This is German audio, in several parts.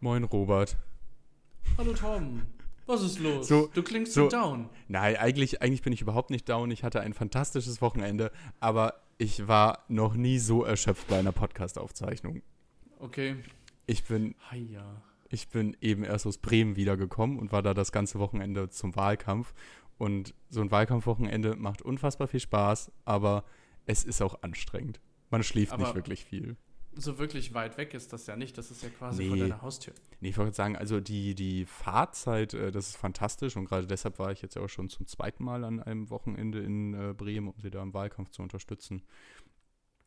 Moin, Robert. Hallo Tom. Was ist los? So- du klingst so- down. Nein, eigentlich, eigentlich bin ich überhaupt nicht down. Ich hatte ein fantastisches Wochenende, aber ich war noch nie so erschöpft bei einer Podcast-Aufzeichnung. Okay. Ich bin, Heia. ich bin eben erst aus Bremen wiedergekommen und war da das ganze Wochenende zum Wahlkampf. Und so ein Wahlkampfwochenende macht unfassbar viel Spaß, aber es ist auch anstrengend. Man schläft nicht Aber- wirklich viel. So wirklich weit weg ist das ja nicht. Das ist ja quasi Nee. vor deiner Haustür. Nee, ich wollte sagen, also die, die Fahrzeit, äh, das ist fantastisch und gerade deshalb war ich jetzt ja auch schon zum zweiten Mal an einem Wochenende in äh, Bremen, um sie da im Wahlkampf zu unterstützen.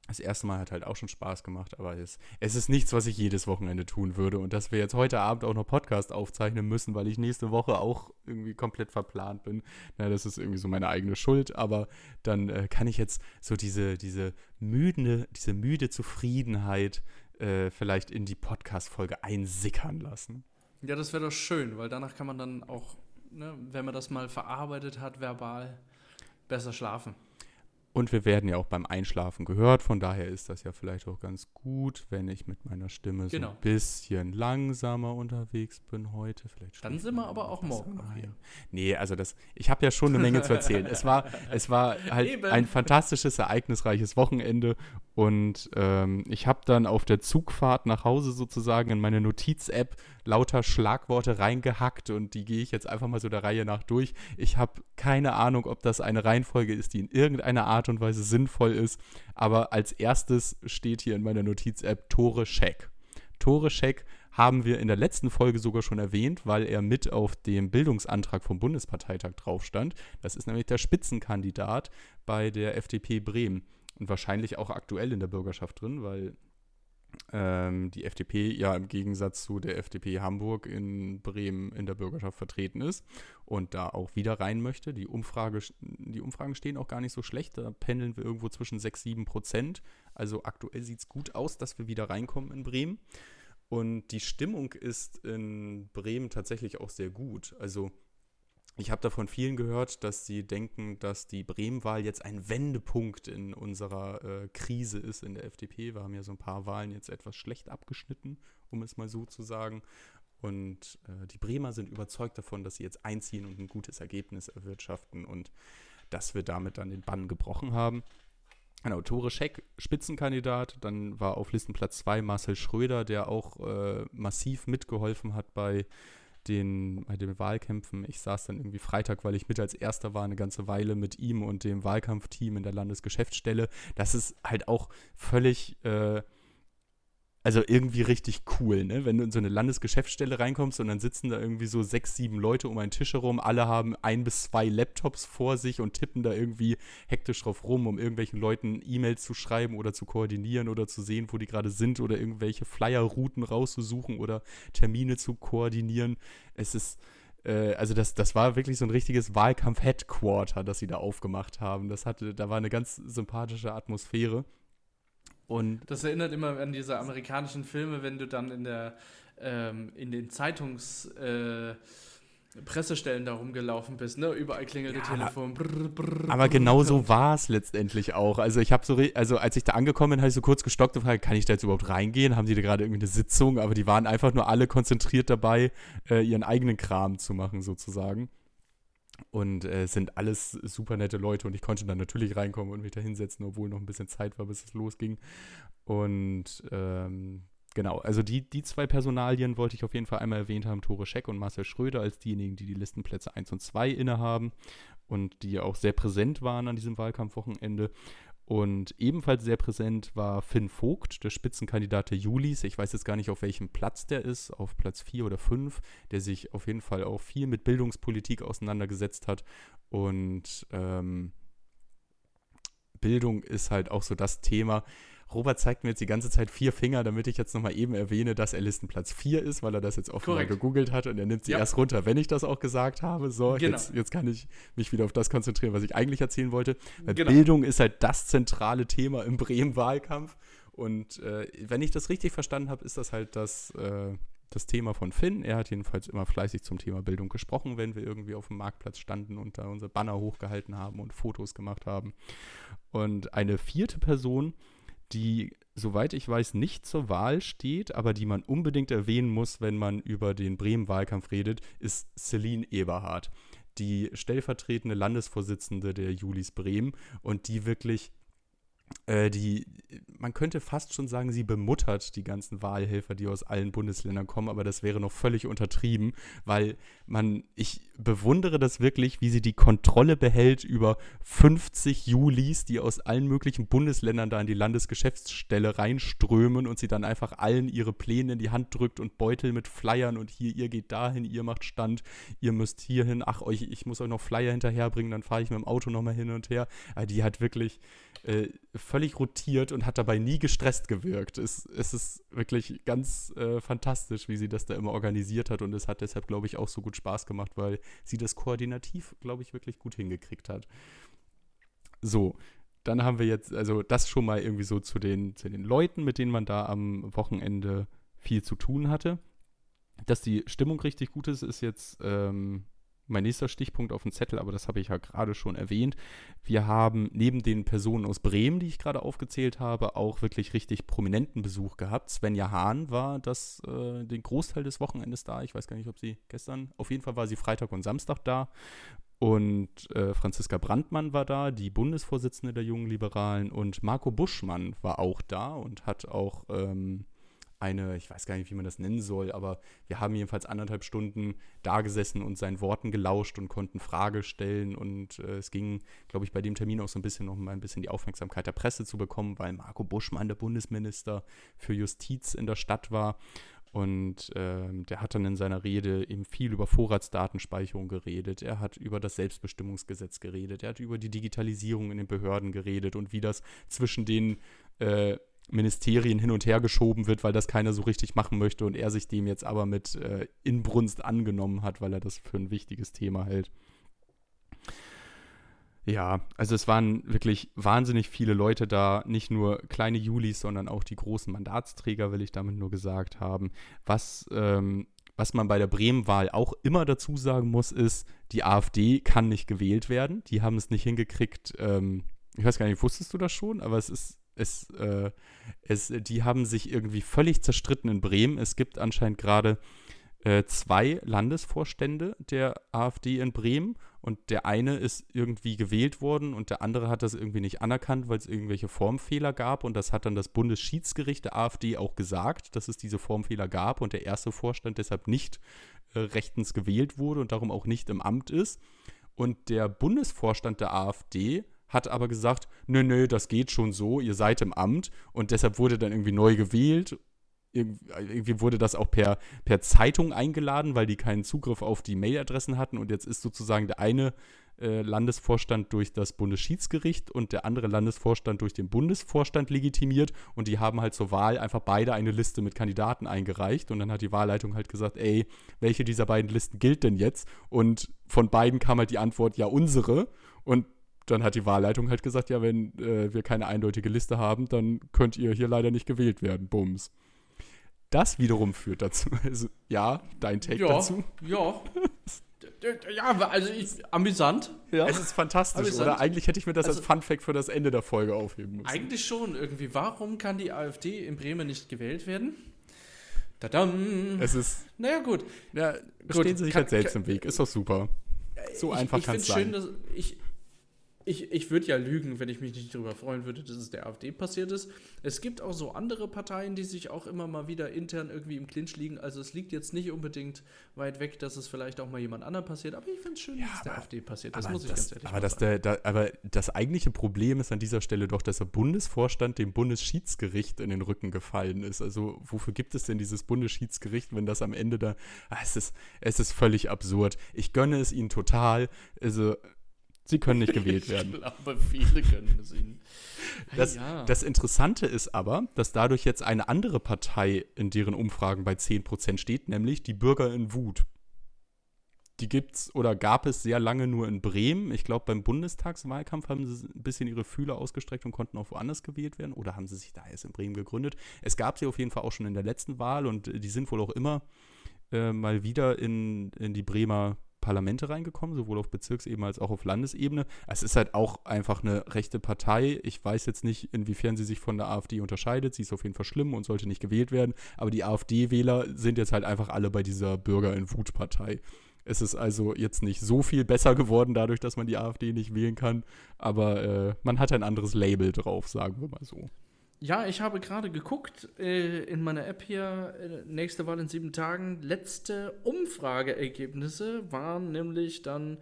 Das erste Mal hat halt auch schon Spaß gemacht, aber es, es ist nichts, was ich jedes Wochenende tun würde und dass wir jetzt heute Abend auch noch Podcast aufzeichnen müssen, weil ich nächste Woche auch irgendwie komplett verplant bin. Na, das ist irgendwie so meine eigene Schuld, aber dann äh, kann ich jetzt so diese, diese müde, diese müde Zufriedenheit äh, vielleicht in die Podcast-Folge einsickern lassen. Ja, das wäre doch schön, weil danach kann man dann auch, ne, wenn man das mal verarbeitet hat, verbal, besser schlafen. Und wir werden ja auch beim Einschlafen gehört, von daher ist das ja vielleicht auch ganz gut, wenn ich mit meiner Stimme so Genau. ein bisschen langsamer unterwegs bin heute. Vielleicht Dann sind wir aber auch morgen noch hier. Nee, also das, ich habe ja schon eine Menge zu erzählen. Es war, es war halt Eben. ein fantastisches, ereignisreiches Wochenende und ähm, ich habe dann auf der Zugfahrt nach Hause sozusagen in meine Notiz-App lauter Schlagworte reingehackt und die gehe ich jetzt einfach mal so der Reihe nach durch. Ich habe keine Ahnung, ob das eine Reihenfolge ist, die in irgendeiner Art und Weise sinnvoll ist, aber als erstes steht hier in meiner Notiz-App Tore Scheck. Tore Scheck haben wir in der letzten Folge sogar schon erwähnt, weil er mit auf dem Bildungsantrag vom Bundesparteitag drauf stand. Das ist nämlich der Spitzenkandidat bei der FDP Bremen und wahrscheinlich auch aktuell in der Bürgerschaft drin, weil ähm, die FDP ja im Gegensatz zu der FDP Hamburg in Bremen in der Bürgerschaft vertreten ist und da auch wieder rein möchte. Die, Umfrage, die Umfragen stehen auch gar nicht so schlecht, da pendeln wir irgendwo zwischen 6, 7 Prozent. Also aktuell sieht es gut aus, dass wir wieder reinkommen in Bremen. Und die Stimmung ist in Bremen tatsächlich auch sehr gut. Also ich habe da von vielen gehört, dass sie denken, dass die Bremen-Wahl jetzt ein Wendepunkt in unserer äh, Krise ist in der FDP. Wir haben ja so ein paar Wahlen jetzt etwas schlecht abgeschnitten, um es mal so zu sagen. Und äh, die Bremer sind überzeugt davon, dass sie jetzt einziehen und ein gutes Ergebnis erwirtschaften und dass wir damit dann den Bann gebrochen haben. Genau, Tore Scheck, Spitzenkandidat. Dann war auf Listenplatz 2 Marcel Schröder, der auch äh, massiv mitgeholfen hat bei den, bei den Wahlkämpfen. Ich saß dann irgendwie Freitag, weil ich mit als Erster war, eine ganze Weile mit ihm und dem Wahlkampfteam in der Landesgeschäftsstelle. Das ist halt auch völlig, äh, also irgendwie richtig cool, ne? Wenn du in so eine Landesgeschäftsstelle reinkommst und dann sitzen da irgendwie so sechs, sieben Leute um einen Tisch herum, alle haben ein bis zwei Laptops vor sich und tippen da irgendwie hektisch drauf rum, um irgendwelchen Leuten E-Mails zu schreiben oder zu koordinieren oder zu sehen, wo die gerade sind oder irgendwelche Flyer-Routen rauszusuchen oder Termine zu koordinieren. Es ist, äh, also das, das war wirklich so ein richtiges Wahlkampf-Headquarter, das sie da aufgemacht haben. Das hatte, da war eine ganz sympathische Atmosphäre. Und Das erinnert immer an diese amerikanischen Filme, wenn du dann in der ähm, in den Zeitungs äh, Pressestellen da rumgelaufen bist, ne? Überall klingelt Ja, Telefon. Brr, brr, Aber brr. genau so war es letztendlich auch. Also ich habe so, also als ich da angekommen bin, habe ich so kurz gestockt und gefragt, kann ich da jetzt überhaupt reingehen? Haben die da gerade irgendwie eine Sitzung? Aber die waren einfach nur alle konzentriert dabei, äh, ihren eigenen Kram zu machen sozusagen. Und äh, sind alles super nette Leute und ich konnte dann natürlich reinkommen und mich da hinsetzen, obwohl noch ein bisschen Zeit war, bis es losging. Und ähm, genau, also die, die zwei Personalien wollte ich auf jeden Fall einmal erwähnt haben, Tore Scheck und Marcel Schröder als diejenigen, die die Listenplätze 1 und 2 innehaben und die auch sehr präsent waren an diesem Wahlkampfwochenende. Und ebenfalls sehr präsent war Finn Vogt, der Spitzenkandidat der Julis. Ich weiß jetzt gar nicht, auf welchem Platz der ist, auf Platz 4 oder 5, der sich auf jeden Fall auch viel mit Bildungspolitik auseinandergesetzt hat. Und ähm, Bildung ist halt auch so das Thema. Robert zeigt mir jetzt die ganze Zeit vier Finger, damit ich jetzt nochmal eben erwähne, dass er Listenplatz 4 ist, weil er das jetzt offenbar gegoogelt hat und er nimmt sie Ja. erst runter, wenn ich das auch gesagt habe. So, Genau. jetzt, jetzt kann ich mich wieder auf das konzentrieren, was ich eigentlich erzählen wollte. Weil Genau. Bildung ist halt das zentrale Thema im Bremen-Wahlkampf. Und äh, wenn ich das richtig verstanden habe, ist das halt das, äh, das Thema von Finn. Er hat jedenfalls immer fleißig zum Thema Bildung gesprochen, wenn wir irgendwie auf dem Marktplatz standen und da unsere Banner hochgehalten haben und Fotos gemacht haben. Und eine vierte Person, die soweit ich weiß, nicht zur Wahl steht, aber die man unbedingt erwähnen muss, wenn man über den Bremen-Wahlkampf redet, ist Celine Eberhardt, die stellvertretende Landesvorsitzende der Julis Bremen und die wirklich äh, die, man könnte fast schon sagen, sie bemuttert die ganzen Wahlhelfer, die aus allen Bundesländern kommen, aber das wäre noch völlig untertrieben, weil man, ich bewundere das wirklich, wie sie die Kontrolle behält über 50 Julis, die aus allen möglichen Bundesländern da in die Landesgeschäftsstelle reinströmen und sie dann einfach allen ihre Pläne in die Hand drückt und Beutel mit Flyern und hier, ihr geht dahin, ihr macht Stand, ihr müsst hierhin, ach, euch, ich muss euch noch Flyer hinterherbringen, dann fahre ich mit dem Auto nochmal hin und her. Aber die hat wirklich äh, völlig rotiert und hat dabei nie gestresst gewirkt. Es, es ist wirklich ganz äh, fantastisch, wie sie das da immer organisiert hat und es hat deshalb, glaube ich, auch so gut Spaß gemacht, weil sie das koordinativ, glaube ich, wirklich gut hingekriegt hat. So, dann haben wir jetzt, also das schon mal irgendwie so zu den, zu den Leuten, mit denen man da am Wochenende viel zu tun hatte. Dass die Stimmung richtig gut ist, ist jetzt ähm, mein nächster Stichpunkt auf dem Zettel, aber das habe ich ja gerade schon erwähnt. Wir haben neben den Personen aus Bremen, die ich gerade aufgezählt habe, auch wirklich richtig prominenten Besuch gehabt. Svenja Hahn war das äh, den Großteil des Wochenendes da. Ich weiß gar nicht, ob sie gestern, auf jeden Fall war sie Freitag und Samstag da. Und äh, Franziska Brandmann war da, die Bundesvorsitzende der Jungen Liberalen. Und Marco Buschmann war auch da und hat auch ähm, eine, ich weiß gar nicht, wie man das nennen soll, aber wir haben jedenfalls anderthalb Stunden da gesessen und seinen Worten gelauscht und konnten Frage stellen. Und äh, es ging, glaube ich, bei dem Termin auch so ein bisschen noch mal ein bisschen die Aufmerksamkeit der Presse zu bekommen, weil Marco Buschmann, der Bundesminister für Justiz in der Stadt war. Und äh, der hat dann in seiner Rede eben viel über Vorratsdatenspeicherung geredet. Er hat über das Selbstbestimmungsgesetz geredet. Er hat über die Digitalisierung in den Behörden geredet und wie das zwischen den äh, Ministerien hin und her geschoben wird, weil das keiner so richtig machen möchte und er sich dem jetzt aber mit äh, Inbrunst angenommen hat, weil er das für ein wichtiges Thema hält. Ja, also es waren wirklich wahnsinnig viele Leute da, nicht nur kleine Julis, sondern auch die großen Mandatsträger, will ich damit nur gesagt haben. Was, ähm, was man bei der Bremen-Wahl auch immer dazu sagen muss, ist, die AfD kann nicht gewählt werden. Die haben es nicht hingekriegt. Ähm, ich weiß gar nicht, wusstest du das schon, aber es ist es, äh, es, die haben sich irgendwie völlig zerstritten in Bremen. Es gibt anscheinend gerade äh, zwei Landesvorstände der AfD in Bremen und der eine ist irgendwie gewählt worden und der andere hat das irgendwie nicht anerkannt, weil es irgendwelche Formfehler gab und das hat dann das Bundesschiedsgericht der AfD auch gesagt, dass es diese Formfehler gab und der erste Vorstand deshalb nicht äh, rechtens gewählt wurde und darum auch nicht im Amt ist. Und der Bundesvorstand der AfD hat aber gesagt, nö, nö, das geht schon so, ihr seid im Amt und deshalb wurde dann irgendwie neu gewählt. Irgendwie wurde das auch per, per Zeitung eingeladen, weil die keinen Zugriff auf die Mailadressen hatten und jetzt ist sozusagen der eine äh, Landesvorstand durch das Bundesschiedsgericht und der andere Landesvorstand durch den Bundesvorstand legitimiert und die haben halt zur Wahl einfach beide eine Liste mit Kandidaten eingereicht und dann hat die Wahlleitung halt gesagt, ey, welche dieser beiden Listen gilt denn jetzt? Und von beiden kam halt die Antwort, ja, unsere. Und dann hat die Wahlleitung halt gesagt, ja, wenn äh, wir keine eindeutige Liste haben, dann könnt ihr hier leider nicht gewählt werden. Bums. Das wiederum führt dazu. Also, ja, dein Take ja, dazu. Ja. ja, also ich, amüsant. Ja. Es ist fantastisch, amüsant. oder? Eigentlich hätte ich mir das also, als Fun-Fact für das Ende der Folge aufheben müssen. Eigentlich schon, irgendwie. Warum kann die AfD in Bremen nicht gewählt werden? Tadam. Es ist. Naja, gut. Ja, stehen sie sich kann, halt selbst kann, im Weg. Ist doch super. So ich, einfach kann es sein. Schön, dass ich, ich, ich würde ja lügen, wenn ich mich nicht darüber freuen würde, dass es der AfD passiert ist. Es gibt auch so andere Parteien, die sich auch immer mal wieder intern irgendwie im Clinch liegen. Also es liegt jetzt nicht unbedingt weit weg, dass es vielleicht auch mal jemand anderem passiert. Aber ich finde es schön, ja, dass es der AfD passiert. Das muss ich das, ganz ehrlich aber das sagen. Der, der, aber das eigentliche Problem ist an dieser Stelle doch, dass der Bundesvorstand dem Bundesschiedsgericht in den Rücken gefallen ist. Also wofür gibt es denn dieses Bundesschiedsgericht, wenn das am Ende da... Ah, es, ist, es ist völlig absurd. Ich gönne es ihnen total. Also Sie können nicht gewählt werden. Ich glaube, viele können es ihnen. Das, ja. das, Interessante ist aber, dass dadurch jetzt eine andere Partei in deren Umfragen bei 10% steht, nämlich die Bürger in Wut. Die gibt's oder gab es sehr lange nur in Bremen. Ich glaube, beim Bundestagswahlkampf haben sie ein bisschen ihre Fühler ausgestreckt und konnten auch woanders gewählt werden. Oder haben sie sich da erst in Bremen gegründet? Es gab sie auf jeden Fall auch schon in der letzten Wahl und die sind wohl auch immer äh, mal wieder in, in die Bremer Parlamente reingekommen, sowohl auf Bezirksebene als auch auf Landesebene. Es ist halt auch einfach eine rechte Partei. Ich weiß jetzt nicht, inwiefern sie sich von der AfD unterscheidet. Sie ist auf jeden Fall schlimm und sollte nicht gewählt werden. Aber die AfD-Wähler sind jetzt halt einfach alle bei dieser Bürger in Wut-Partei. Es ist also jetzt nicht so viel besser geworden, dadurch, dass man die AfD nicht wählen kann. Aber äh, man hat ein anderes Label drauf, sagen wir mal so. Ja, ich habe gerade geguckt äh, in meiner App hier, äh, nächste Wahl in sieben Tagen. Letzte Umfrageergebnisse waren nämlich dann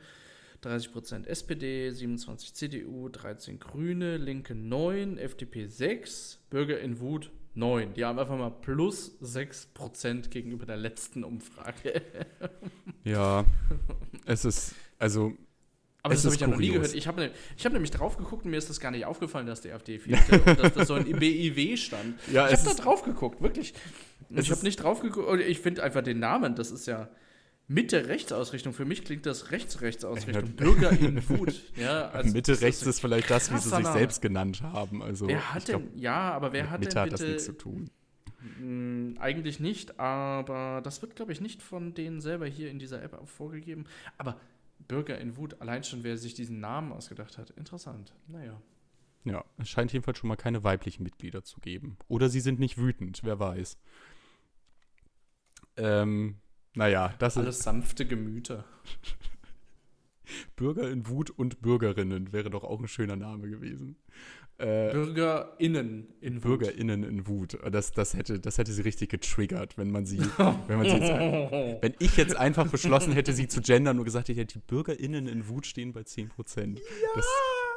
30% SPD, 27 CDU, 13 Grüne, Linke 9, FDP 6, Bürger in Wut 9. Die haben einfach mal plus 6% gegenüber der letzten Umfrage. ja, es ist, also aber es das habe ich ja noch nie gehört. Ich habe ne, ich hab nämlich drauf geguckt und mir ist das gar nicht aufgefallen, dass die AfD fehlte und dass das so ein BIW stand. Ja, ich habe da drauf geguckt, wirklich. Ich habe nicht drauf geguckt. Ich finde einfach den Namen, das ist ja Mitte-Rechts-Ausrichtung. Für mich klingt das Rechts-Rechts-Ausrichtung. Bürger in Wut. Ja, also Mitte-Rechts ist vielleicht das, wie sie sich selbst genannt haben. Also, wer hat denn, glaub, ja, aber wer hat Mitte denn bitte, hat das nichts zu tun. Hm, eigentlich nicht, aber das wird, glaube ich, nicht von denen selber hier in dieser App vorgegeben. Aber Bürger in Wut, allein schon, wer sich diesen Namen ausgedacht hat. Interessant. Naja. Ja, es scheint jedenfalls schon mal keine weiblichen Mitglieder zu geben. Oder sie sind nicht wütend, wer weiß. Ähm, naja, das Alles ist. sanfte Gemüter. Bürger in Wut und Bürgerinnen wäre doch auch ein schöner Name gewesen. Äh, BürgerInnen in Wut. BürgerInnen in Wut. Das, das, hätte, das hätte sie richtig getriggert, wenn man sie, wenn man sie jetzt, wenn ich jetzt einfach beschlossen hätte, sie zu gendern und gesagt hätte, die BürgerInnen in Wut stehen bei 10%. Ja! Das,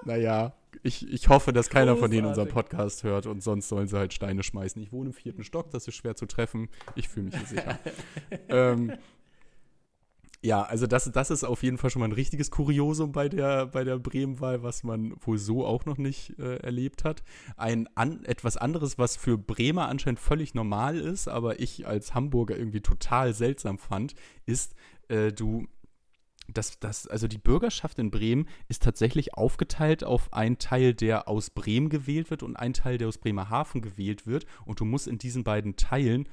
naja, ich, ich hoffe, dass keiner Großartig. von denen unseren Podcast hört und sonst sollen sie halt Steine schmeißen. Ich wohne im vierten Stock, das ist schwer zu treffen. Ich fühle mich hier sicher. ähm, ja, also das, das ist auf jeden Fall schon mal ein richtiges Kuriosum bei der, bei der Bremen-Wahl, was man wohl so auch noch nicht äh, erlebt hat. Ein an, etwas anderes, was für Bremer anscheinend völlig normal ist, aber ich als Hamburger irgendwie total seltsam fand, ist, äh, du das, das, also die Bürgerschaft in Bremen ist tatsächlich aufgeteilt auf einen Teil, der aus Bremen gewählt wird und einen Teil, der aus Bremerhaven gewählt wird. Und du musst in diesen beiden Teilen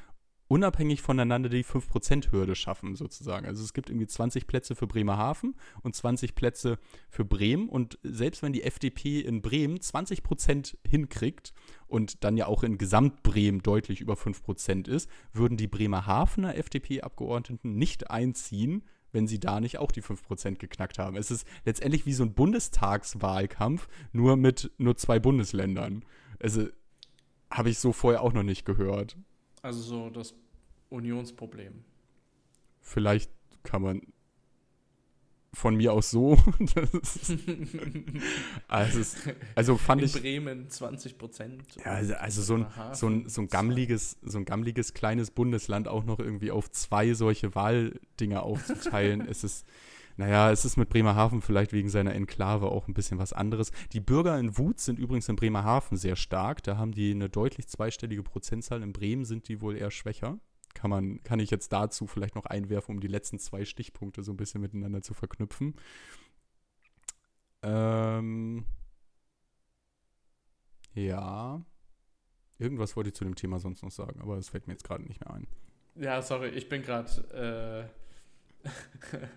unabhängig voneinander die 5%-Hürde schaffen, sozusagen. Also es gibt irgendwie 20 Plätze für Bremerhaven und 20 Plätze für Bremen. Und selbst wenn die FDP in Bremen 20% hinkriegt und dann ja auch in Gesamtbremen deutlich über 5% ist, würden die Bremerhavener FDP-Abgeordneten nicht einziehen, wenn sie da nicht auch die 5% geknackt haben. Es ist letztendlich wie so ein Bundestagswahlkampf, nur mit nur zwei Bundesländern. Also habe ich so vorher auch noch nicht gehört. Also so das Unionsproblem. Vielleicht kann man von mir aus so. also, also fand In ich. Bremen 20 Prozent. Ja, also, also so, ein, so, ein, so, ein gammliges, so ein gammliges kleines Bundesland auch noch irgendwie auf zwei solche Wahldinger aufzuteilen, ist es. Naja, es ist mit Bremerhaven vielleicht wegen seiner Enklave auch ein bisschen was anderes. Die Bürger in Wut sind übrigens in Bremerhaven sehr stark. Da haben die eine deutlich zweistellige Prozentzahl. In Bremen sind die wohl eher schwächer kann, man, kann ich jetzt dazu vielleicht noch einwerfen, um die letzten zwei Stichpunkte so ein bisschen miteinander zu verknüpfen. Ähm, ja. Irgendwas wollte ich zu dem Thema sonst noch sagen, aber das fällt mir jetzt gerade nicht mehr ein. Ja, sorry, ich bin gerade äh,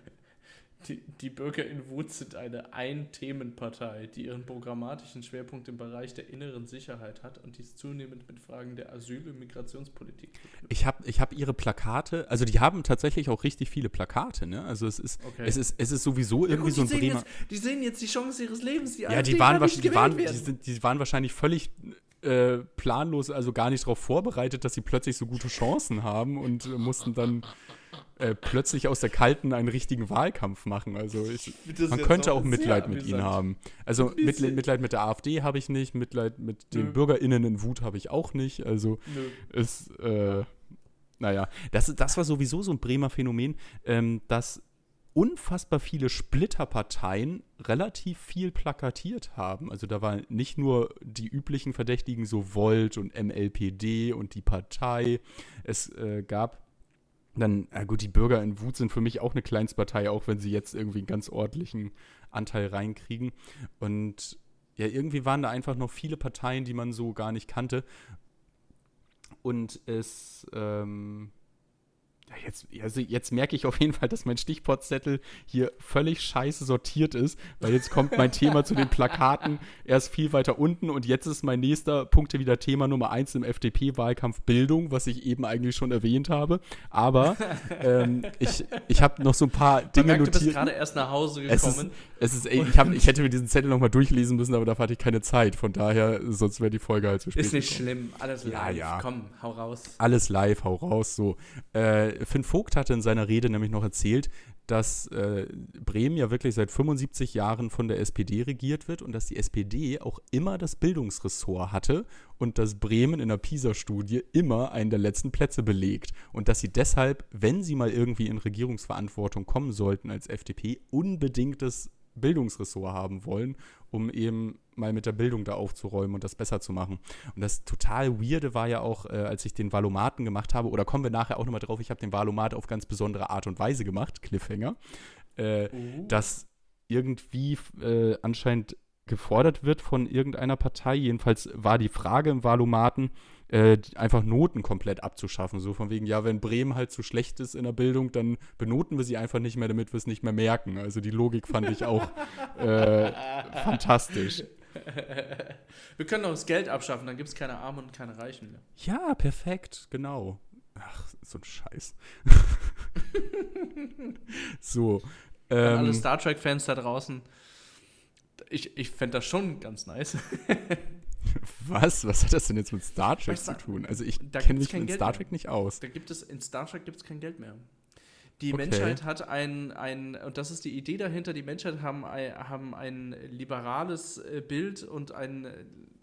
Die, die Bürger in Wut sind eine Ein-Themenpartei, die ihren programmatischen Schwerpunkt im Bereich der inneren Sicherheit hat und dies zunehmend mit Fragen der Asyl- und Migrationspolitik. Ich habe ich hab ihre Plakate, also die haben tatsächlich auch richtig viele Plakate, ne? Also es ist, okay. es ist, es ist sowieso irgendwie ja, gut, so ein Bremer. Jetzt, die sehen jetzt die Chance ihres Lebens, die Ja, die waren, die, waren, die, sind, die waren wahrscheinlich völlig äh, planlos, also gar nicht darauf vorbereitet, dass sie plötzlich so gute Chancen haben und äh, mussten dann äh, plötzlich aus der Kalten einen richtigen Wahlkampf machen. Also ich, man könnte auch Mitleid mit ihnen haben. Also Mitleid, Mitleid, mit der AfD habe ich nicht, Mitleid mit den Nö. BürgerInnen in Wut habe ich auch nicht. Also es, äh, naja, das, das war sowieso so ein Bremer Phänomen, ähm, dass unfassbar viele Splitterparteien relativ viel plakatiert haben. Also da waren nicht nur die üblichen Verdächtigen, so Volt und MLPD und die Partei. Es äh, gab dann, na gut, die Bürger in Wut sind für mich auch eine Kleinstpartei, auch wenn sie jetzt irgendwie einen ganz ordentlichen Anteil reinkriegen. Und ja, irgendwie waren da einfach noch viele Parteien, die man so gar nicht kannte. Und es, ähm, Jetzt, also jetzt merke ich auf jeden Fall, dass mein Stichwortzettel hier völlig scheiße sortiert ist, weil jetzt kommt mein Thema zu den Plakaten erst viel weiter unten und jetzt ist mein nächster Punkt wieder Thema Nummer eins im FDP-Wahlkampf Bildung, was ich eben eigentlich schon erwähnt habe. Aber ähm, ich, ich habe noch so ein paar Dinge merkt, notiert. Du bist gerade erst nach Hause gekommen. Es ist, es ist ich, hab, ich hätte mir diesen Zettel nochmal durchlesen müssen, aber dafür hatte ich keine Zeit. Von daher, sonst wäre die Folge halt zu spät. Ist nicht gekommen. schlimm, alles live. Ja, ja. Komm, hau raus. Alles live, hau raus. So. Äh, Finn Vogt hatte in seiner Rede nämlich noch erzählt, dass äh, Bremen ja wirklich seit 75 Jahren von der SPD regiert wird und dass die SPD auch immer das Bildungsressort hatte und dass Bremen in der PISA-Studie immer einen der letzten Plätze belegt und dass sie deshalb, wenn sie mal irgendwie in Regierungsverantwortung kommen sollten als FDP, unbedingt das Bildungsressort haben wollen, um eben mal mit der Bildung da aufzuräumen und das besser zu machen. Und das total Weirde war ja auch, äh, als ich den Valomaten gemacht habe, oder kommen wir nachher auch nochmal drauf, ich habe den Valomat auf ganz besondere Art und Weise gemacht, Cliffhanger, äh, uh. dass irgendwie äh, anscheinend gefordert wird von irgendeiner Partei. Jedenfalls war die Frage im Valomaten, äh, einfach Noten komplett abzuschaffen. So von wegen, ja, wenn Bremen halt zu so schlecht ist in der Bildung, dann benoten wir sie einfach nicht mehr, damit wir es nicht mehr merken. Also die Logik fand ich auch äh, fantastisch. Wir können auch das Geld abschaffen, dann gibt es keine Armen und keine Reichen mehr. Ja, perfekt, genau. Ach, so ein Scheiß. so. Ähm, alle Star Trek-Fans da draußen. Ich, ich fände das schon ganz nice. Was? Was hat das denn jetzt mit Star Trek zu tun? Also ich kenne mich mit Star Trek mehr. nicht aus. Da gibt es, in Star Trek gibt es kein Geld mehr. Die okay. Menschheit hat ein, ein, und das ist die Idee dahinter, die Menschheit haben ein, haben ein liberales äh, Bild und ein,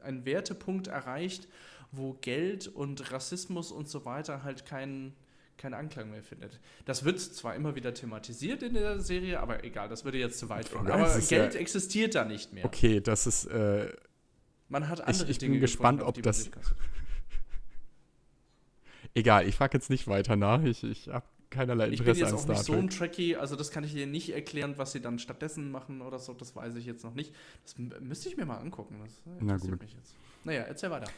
einen Wertepunkt erreicht, wo Geld und Rassismus und so weiter halt keinen keinen Anklang mehr findet. Das wird zwar immer wieder thematisiert in der Serie, aber egal, das würde jetzt zu weit führen. Aber Geld ja, existiert da nicht mehr. Okay, das ist äh, man hat andere ich, ich Dinge bin gespannt, gefunden, ob das. Egal, ich frage jetzt nicht weiter nach. Ich, ich habe keinerlei Interesse an Ich bin jetzt auch nicht so ein Trekkie, also das kann ich dir nicht erklären, was sie dann stattdessen machen oder so, das weiß ich jetzt noch nicht. Das müsste ich mir mal angucken. Das Na gut. Mich jetzt. Naja, erzähl weiter.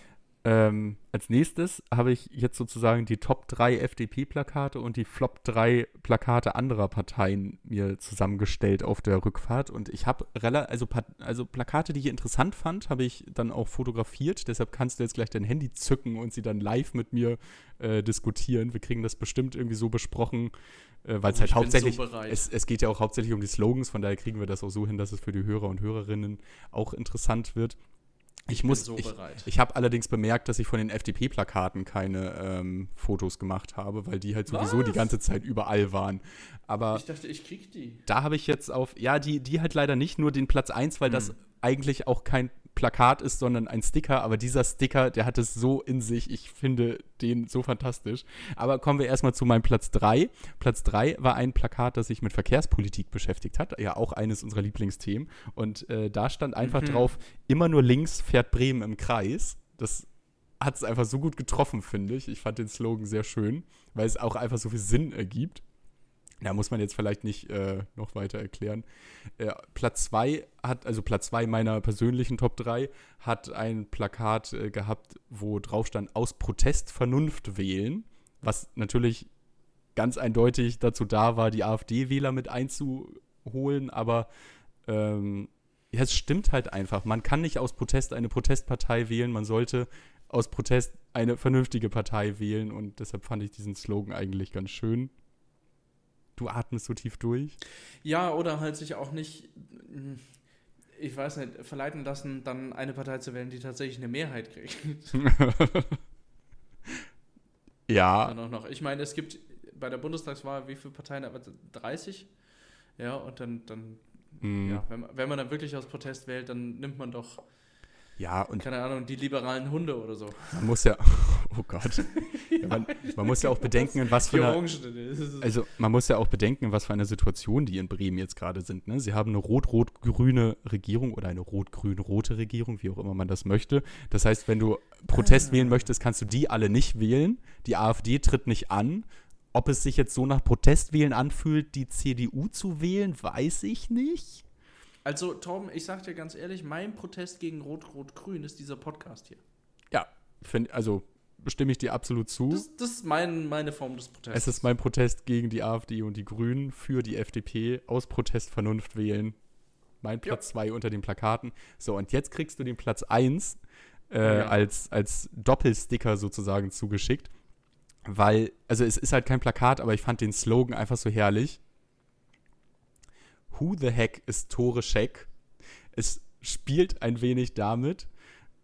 Ähm, als nächstes habe ich jetzt sozusagen die Top 3 FDP-Plakate und die Flop 3 Plakate anderer Parteien mir zusammengestellt auf der Rückfahrt. Und ich habe also, also Plakate, die ich interessant fand, habe ich dann auch fotografiert. Deshalb kannst du jetzt gleich dein Handy zücken und sie dann live mit mir äh, diskutieren. Wir kriegen das bestimmt irgendwie so besprochen, äh, weil es halt hauptsächlich, so es, es geht ja auch hauptsächlich um die Slogans, von daher kriegen wir das auch so hin, dass es für die Hörer und Hörerinnen auch interessant wird. Ich, ich muss, so ich, ich habe allerdings bemerkt, dass ich von den FDP-Plakaten keine ähm, Fotos gemacht habe, weil die halt sowieso Was? die ganze Zeit überall waren. Aber ich dachte, ich krieg die. Da habe ich jetzt auf, ja, die, die halt leider nicht, nur den Platz 1, weil hm. das eigentlich auch kein Plakat ist, sondern ein Sticker. Aber dieser Sticker, der hat es so in sich. Ich finde den so fantastisch. Aber kommen wir erstmal zu meinem Platz 3. Platz 3 war ein Plakat, das sich mit Verkehrspolitik beschäftigt hat. Ja, auch eines unserer Lieblingsthemen. Und äh, da stand einfach mhm. drauf, immer nur links fährt Bremen im Kreis. Das hat es einfach so gut getroffen, finde ich. Ich fand den Slogan sehr schön, weil es auch einfach so viel Sinn ergibt. Ja, muss man jetzt vielleicht nicht äh, noch weiter erklären. Äh, Platz 2 hat, also Platz 2 meiner persönlichen Top 3, hat ein Plakat äh, gehabt, wo drauf stand, aus Protest Vernunft wählen, was natürlich ganz eindeutig dazu da war, die AfD-Wähler mit einzuholen, aber ähm, ja, es stimmt halt einfach. Man kann nicht aus Protest eine Protestpartei wählen, man sollte aus Protest eine vernünftige Partei wählen und deshalb fand ich diesen Slogan eigentlich ganz schön du atmest so tief durch. Ja, oder halt sich auch nicht, ich weiß nicht, verleiten lassen, dann eine Partei zu wählen, die tatsächlich eine Mehrheit kriegt. ja. Dann auch noch. Ich meine, es gibt bei der Bundestagswahl, wie viele Parteien? 30? Ja, und dann, dann mm. ja, wenn, wenn man dann wirklich aus Protest wählt, dann nimmt man doch ja, und. Keine Ahnung, die liberalen Hunde oder so. Man muss ja. Oh Gott. ja, man, man, muss ja auch bedenken, in was für einer. Also, man muss ja auch bedenken, in was für einer Situation die in Bremen jetzt gerade sind. Ne? Sie haben eine rot-rot-grüne Regierung oder eine rot-grün-rote Regierung, wie auch immer man das möchte. Das heißt, wenn du Protest ah. wählen möchtest, kannst du die alle nicht wählen. Die AfD tritt nicht an. Ob es sich jetzt so nach Protestwählen anfühlt, die CDU zu wählen, weiß ich nicht. Also, Tom, ich sag dir ganz ehrlich, mein Protest gegen Rot-Rot-Grün ist dieser Podcast hier. Ja, find, also stimme ich dir absolut zu. Das, das ist mein, meine Form des Protests. Es ist mein Protest gegen die AfD und die Grünen für die FDP. Aus Protest Vernunft wählen. Mein Platz 2 unter den Plakaten. So, und jetzt kriegst du den Platz 1 äh, Ja. als, als Doppelsticker sozusagen zugeschickt. Weil, also es ist halt kein Plakat, aber ich fand den Slogan einfach so herrlich. Who the heck ist Tore Scheck? Es spielt ein wenig damit,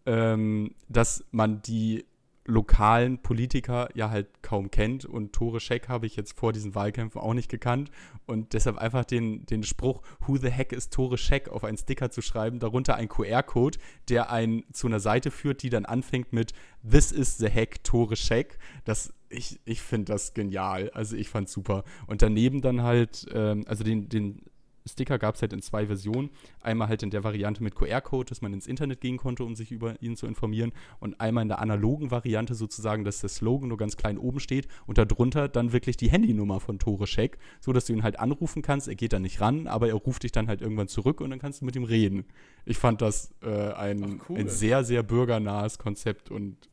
ähm, dass man die lokalen Politiker ja halt kaum kennt und Tore Scheck habe ich jetzt vor diesen Wahlkämpfen auch nicht gekannt und deshalb einfach den, den Spruch Who the heck ist Tore Scheck auf einen Sticker zu schreiben, darunter ein QR-Code, der einen zu einer Seite führt, die dann anfängt mit This is the heck Tore Scheck. Das, ich ich finde das genial, also ich fand's super. Und daneben dann halt, ähm, also den, den Sticker gab es halt in zwei Versionen. Einmal halt in der Variante mit QR-Code, dass man ins Internet gehen konnte, um sich über ihn zu informieren. Und einmal in der analogen Variante sozusagen, dass der Slogan nur ganz klein oben steht und darunter dann wirklich die Handynummer von Tore Scheck, so dass du ihn halt anrufen kannst. Er geht dann nicht ran, aber er ruft dich dann halt irgendwann zurück und dann kannst du mit ihm reden. Ich fand das äh, ein, Ach, cool. ein sehr, sehr bürgernahes Konzept und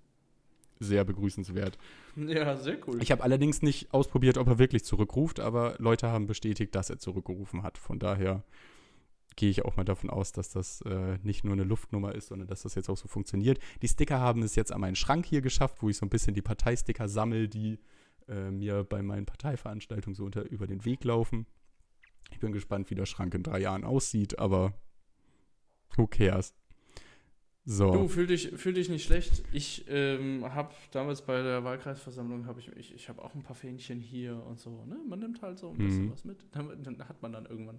sehr begrüßenswert. ja, sehr cool. Ich habe allerdings nicht ausprobiert, ob er wirklich zurückruft, aber Leute haben bestätigt, dass er zurückgerufen hat. Von daher gehe ich auch mal davon aus, dass das äh, nicht nur eine Luftnummer ist, sondern dass das jetzt auch so funktioniert. Die Sticker haben es jetzt an meinen Schrank hier geschafft, wo ich so ein bisschen die Parteisticker sammle, die äh, mir bei meinen Parteiveranstaltungen so unter, über den Weg laufen. Ich bin gespannt, wie der Schrank in drei Jahren aussieht, aber who cares? So. Du, fühl dich, fühl dich nicht schlecht. Ich ähm, habe damals bei der Wahlkreisversammlung, habe ich, ich, ich habe auch ein paar Fähnchen hier und so. Ne? Man nimmt halt so ein bisschen Mhm. was mit. Dann, dann hat man dann irgendwann.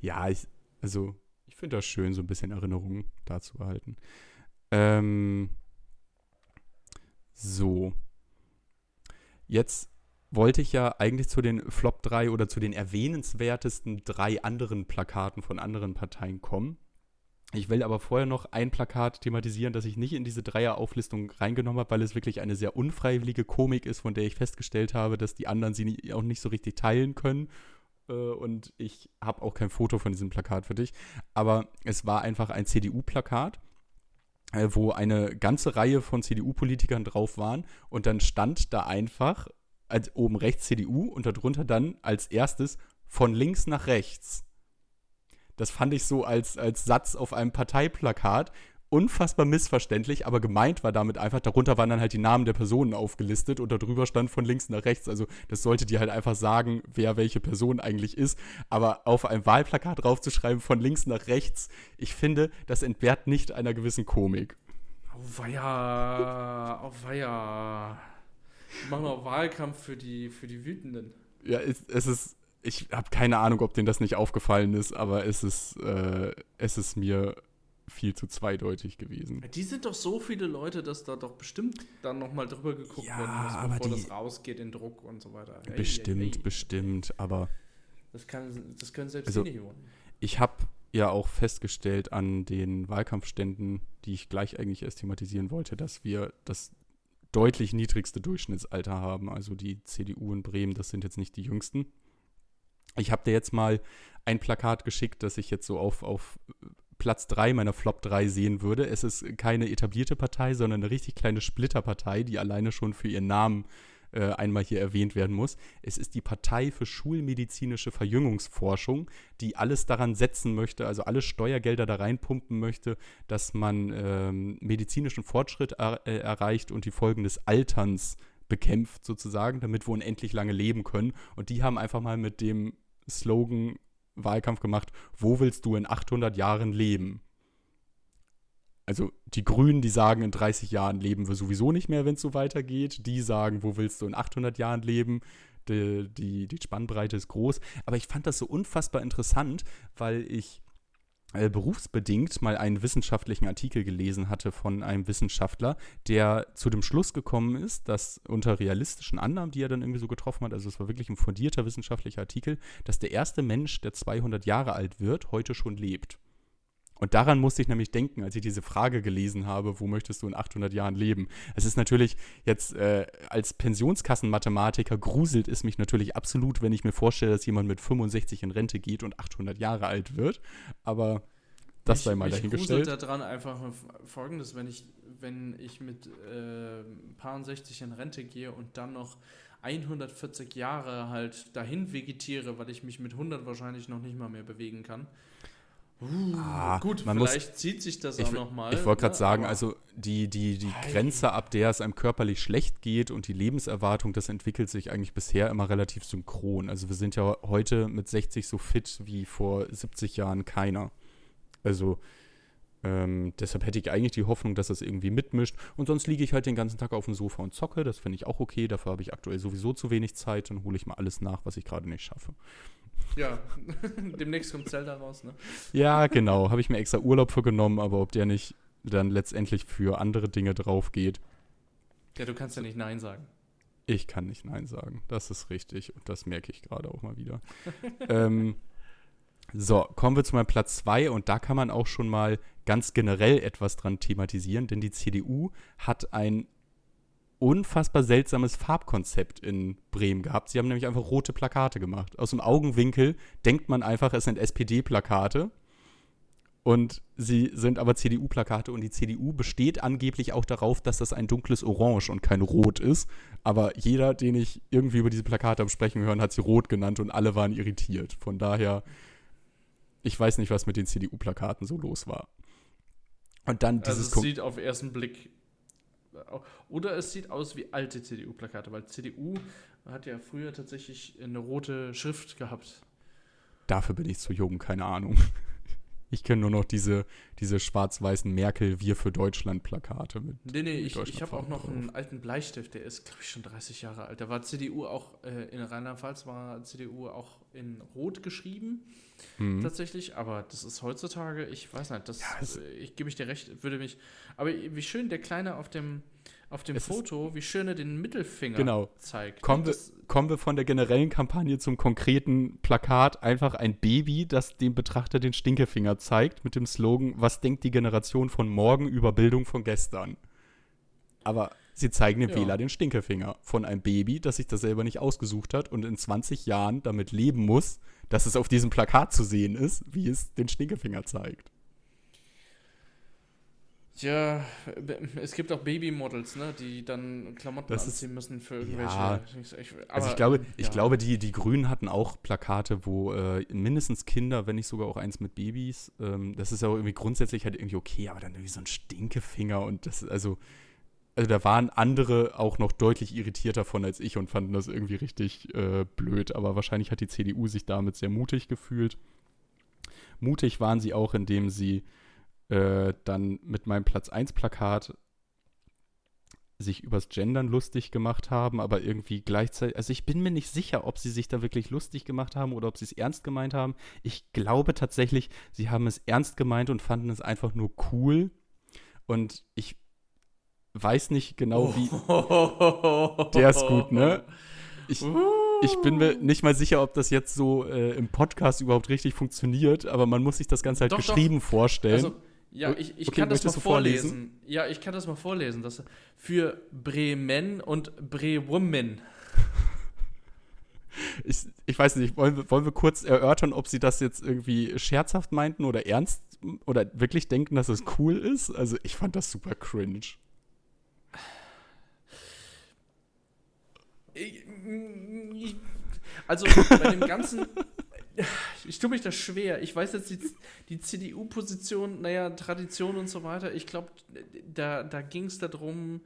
Ja, ich, also ich finde das schön, so ein bisschen Erinnerungen da zu behalten. Ähm, so. Jetzt wollte ich ja eigentlich zu den Flop 3 oder zu den erwähnenswertesten drei anderen Plakaten von anderen Parteien kommen. Ich will aber vorher noch ein Plakat thematisieren, das ich nicht in diese Dreier-Auflistung reingenommen habe, weil es wirklich eine sehr unfreiwillige Komik ist, von der ich festgestellt habe, dass die anderen sie auch nicht so richtig teilen können. Äh, und ich habe auch kein Foto von diesem Plakat für dich. Aber es war einfach ein CDU-Plakat, äh, wo eine ganze Reihe von CDU-Politikern drauf waren. Und dann stand da einfach als oben rechts CDU und darunter dann als erstes von links nach rechts. Das fand ich so als, als Satz auf einem Parteiplakat unfassbar missverständlich, aber gemeint war damit einfach, darunter waren dann halt die Namen der Personen aufgelistet und darüber stand von links nach rechts. Also das sollte dir halt einfach sagen, wer welche Person eigentlich ist. Aber auf einem Wahlplakat draufzuschreiben von links nach rechts, ich finde, das entbehrt nicht einer gewissen Komik. Auweia, auweia. Machen wir Wahlkampf für die, für die Wütenden. Ja, es, es ist, ich habe keine Ahnung, ob denen das nicht aufgefallen ist, aber es ist, äh, es ist mir viel zu zweideutig gewesen. Die sind doch so viele Leute, dass da doch bestimmt dann nochmal drüber geguckt Ja, werden muss, aber bevor die- das rausgeht in Druck und so weiter. Ey, bestimmt, ey, ey. bestimmt, aber Das, kann, das können selbst Also- die nicht holen. ich habe ja auch festgestellt an den Wahlkampfständen, die ich gleich eigentlich erst thematisieren wollte, dass wir das deutlich niedrigste Durchschnittsalter haben. Also die CDU in Bremen, das sind jetzt nicht die jüngsten. Ich habe dir jetzt mal ein Plakat geschickt, das ich jetzt so auf, auf Platz 3 meiner Flop 3 sehen würde. Es ist keine etablierte Partei, sondern eine richtig kleine Splitterpartei, die alleine schon für ihren Namen äh, einmal hier erwähnt werden muss. Es ist die Partei für schulmedizinische Verjüngungsforschung, die alles daran setzen möchte, also alle Steuergelder da reinpumpen möchte, dass man ähm, medizinischen Fortschritt er äh, erreicht und die Folgen des Alterns bekämpft sozusagen, damit wir unendlich lange leben können. Und die haben einfach mal mit dem Slogan Wahlkampf gemacht, wo willst du in 800 Jahren leben? Also die Grünen, die sagen, in 30 Jahren leben wir sowieso nicht mehr, wenn es so weitergeht. Die sagen, wo willst du in 800 Jahren leben? Die, die, die Spannbreite ist groß. Aber ich fand das so unfassbar interessant, weil ich berufsbedingt mal einen wissenschaftlichen Artikel gelesen hatte von einem Wissenschaftler, der zu dem Schluss gekommen ist, dass unter realistischen Annahmen, die er dann irgendwie so getroffen hat, also es war wirklich ein fundierter wissenschaftlicher Artikel, dass der erste Mensch, der 200 Jahre alt wird, heute schon lebt. Und daran musste ich nämlich denken, als ich diese Frage gelesen habe, wo möchtest du in 800 Jahren leben? Es ist natürlich jetzt äh, als Pensionskassenmathematiker gruselt es mich natürlich absolut, wenn ich mir vorstelle, dass jemand mit 65 in Rente geht und 800 Jahre alt wird. Aber Das sei mal mich dahingestellt. gruselt daran einfach folgendes, wenn ich, wenn ich mit äh, paar 60 in Rente gehe und dann noch 140 Jahre halt dahin vegetiere, weil ich mich mit 100 wahrscheinlich noch nicht mal mehr bewegen kann. Uh, Ah, gut, man muss- vielleicht zieht sich das Ich, auch nochmal. ich wollte gerade ne, sagen, also die, die, die Ei. Grenze, ab der es einem körperlich schlecht geht und die Lebenserwartung, das entwickelt sich eigentlich bisher immer relativ synchron. Also wir sind ja heute mit 60 so fit wie vor 70 Jahren keiner. Also ähm, deshalb hätte ich eigentlich die Hoffnung, dass das irgendwie mitmischt. Und sonst liege ich halt den ganzen Tag auf dem Sofa und zocke. Das finde ich auch okay. Dafür habe ich aktuell sowieso zu wenig Zeit. Dann hole ich mal alles nach, was ich gerade nicht schaffe. Ja, demnächst kommt Zelda raus, ne? Ja, genau. Habe ich mir extra Urlaub für genommen, aber ob der nicht dann letztendlich für andere Dinge drauf geht, Ja, du kannst ja nicht Nein sagen. ich kann nicht Nein sagen. Das ist richtig und das merke ich gerade auch mal wieder. ähm, so, kommen wir zu meinem Platz 2 und da kann man auch schon mal ganz generell etwas dran thematisieren, denn die CDU hat ein unfassbar seltsames Farbkonzept in Bremen gehabt. Sie haben nämlich einfach rote Plakate gemacht. Aus dem Augenwinkel denkt man einfach, es sind SPD-Plakate. Und sie sind aber CDU-Plakate und die CDU besteht angeblich auch darauf, dass das ein dunkles Orange und kein Rot ist. Aber jeder, den ich irgendwie über diese Plakate am Sprechen hören, hat sie rot genannt und alle waren irritiert. Von daher, ich weiß nicht, was mit den CDU-Plakaten so los war. Und dann Also dieses es Kon- sieht auf ersten Blick oder es sieht aus wie alte CDU-Plakate, weil CDU hat ja früher tatsächlich eine rote Schrift gehabt. Dafür bin ich zu jung, keine Ahnung. Ich kenne nur noch diese, diese schwarz-weißen Merkel-Wir für Deutschland-Plakate mit. Nee, nee, mit ich, ich habe auch noch drauf. einen alten Bleistift, der ist, glaube ich, schon 30 Jahre alt. Da war CDU auch, äh, in Rheinland-Pfalz war CDU auch in Rot geschrieben, Mhm. tatsächlich, aber das ist heutzutage, ich weiß nicht, das, Ja, äh, ich gebe ich dir recht, würde mich, aber wie schön der Kleine auf dem, auf dem Es Foto, wie schön er den Mittelfinger Genau. zeigt. Kommen wir, kommen wir von der generellen Kampagne zum konkreten Plakat. Einfach ein Baby, das dem Betrachter den Stinkefinger zeigt mit dem Slogan, was denkt die Generation von morgen über Bildung von gestern? Aber sie zeigen dem Ja. Wähler den Stinkefinger von einem Baby, das sich das selber nicht ausgesucht hat und in 20 Jahren damit leben muss, dass es auf diesem Plakat zu sehen ist, wie es den Stinkefinger zeigt. Ja, es gibt auch Babymodels, ne, die dann Klamotten Das ist- anziehen müssen für irgendwelche. Ja. Ich, Also aber, ich glaube, ich ja. glaube, die, die Grünen hatten auch Plakate, wo äh, mindestens Kinder, wenn nicht sogar auch eins mit Babys, ähm, das ist ja auch irgendwie grundsätzlich halt irgendwie okay, aber dann irgendwie so ein Stinkefinger und das, also, also da waren andere auch noch deutlich irritierter von als ich und fanden das irgendwie richtig äh, blöd, aber wahrscheinlich hat die CDU sich damit sehr mutig gefühlt. Mutig waren sie auch, indem sie äh, dann mit meinem Platz 1 Plakat sich übers Gendern lustig gemacht haben, aber irgendwie gleichzeitig, also ich bin mir nicht sicher, ob sie sich da wirklich lustig gemacht haben oder ob sie es ernst gemeint haben. Ich glaube tatsächlich, sie haben es ernst gemeint und fanden es einfach nur cool. Und ich weiß nicht genau, wie. Der ist gut, ne? Ich, ich bin mir nicht mal sicher, ob das jetzt so äh, im Podcast überhaupt richtig funktioniert, aber man muss sich das Ganze halt Doch, doch. geschrieben vorstellen. Also, ja, ich, ich okay, kann das mal vorlesen. vorlesen? Ja, ich kann das mal vorlesen. Das für Bremen und Brewomen. Ich, ich weiß nicht, wollen wir, wollen wir kurz erörtern, ob sie das jetzt irgendwie scherzhaft meinten oder ernst oder wirklich denken, dass es cool ist? Also ich fand das super cringe. Ich- ich- Also bei dem ganzen. Ich tue mich da schwer. Ich weiß jetzt die, die CDU-Position, naja, Tradition und so weiter. Ich glaube, da, da ging es darum,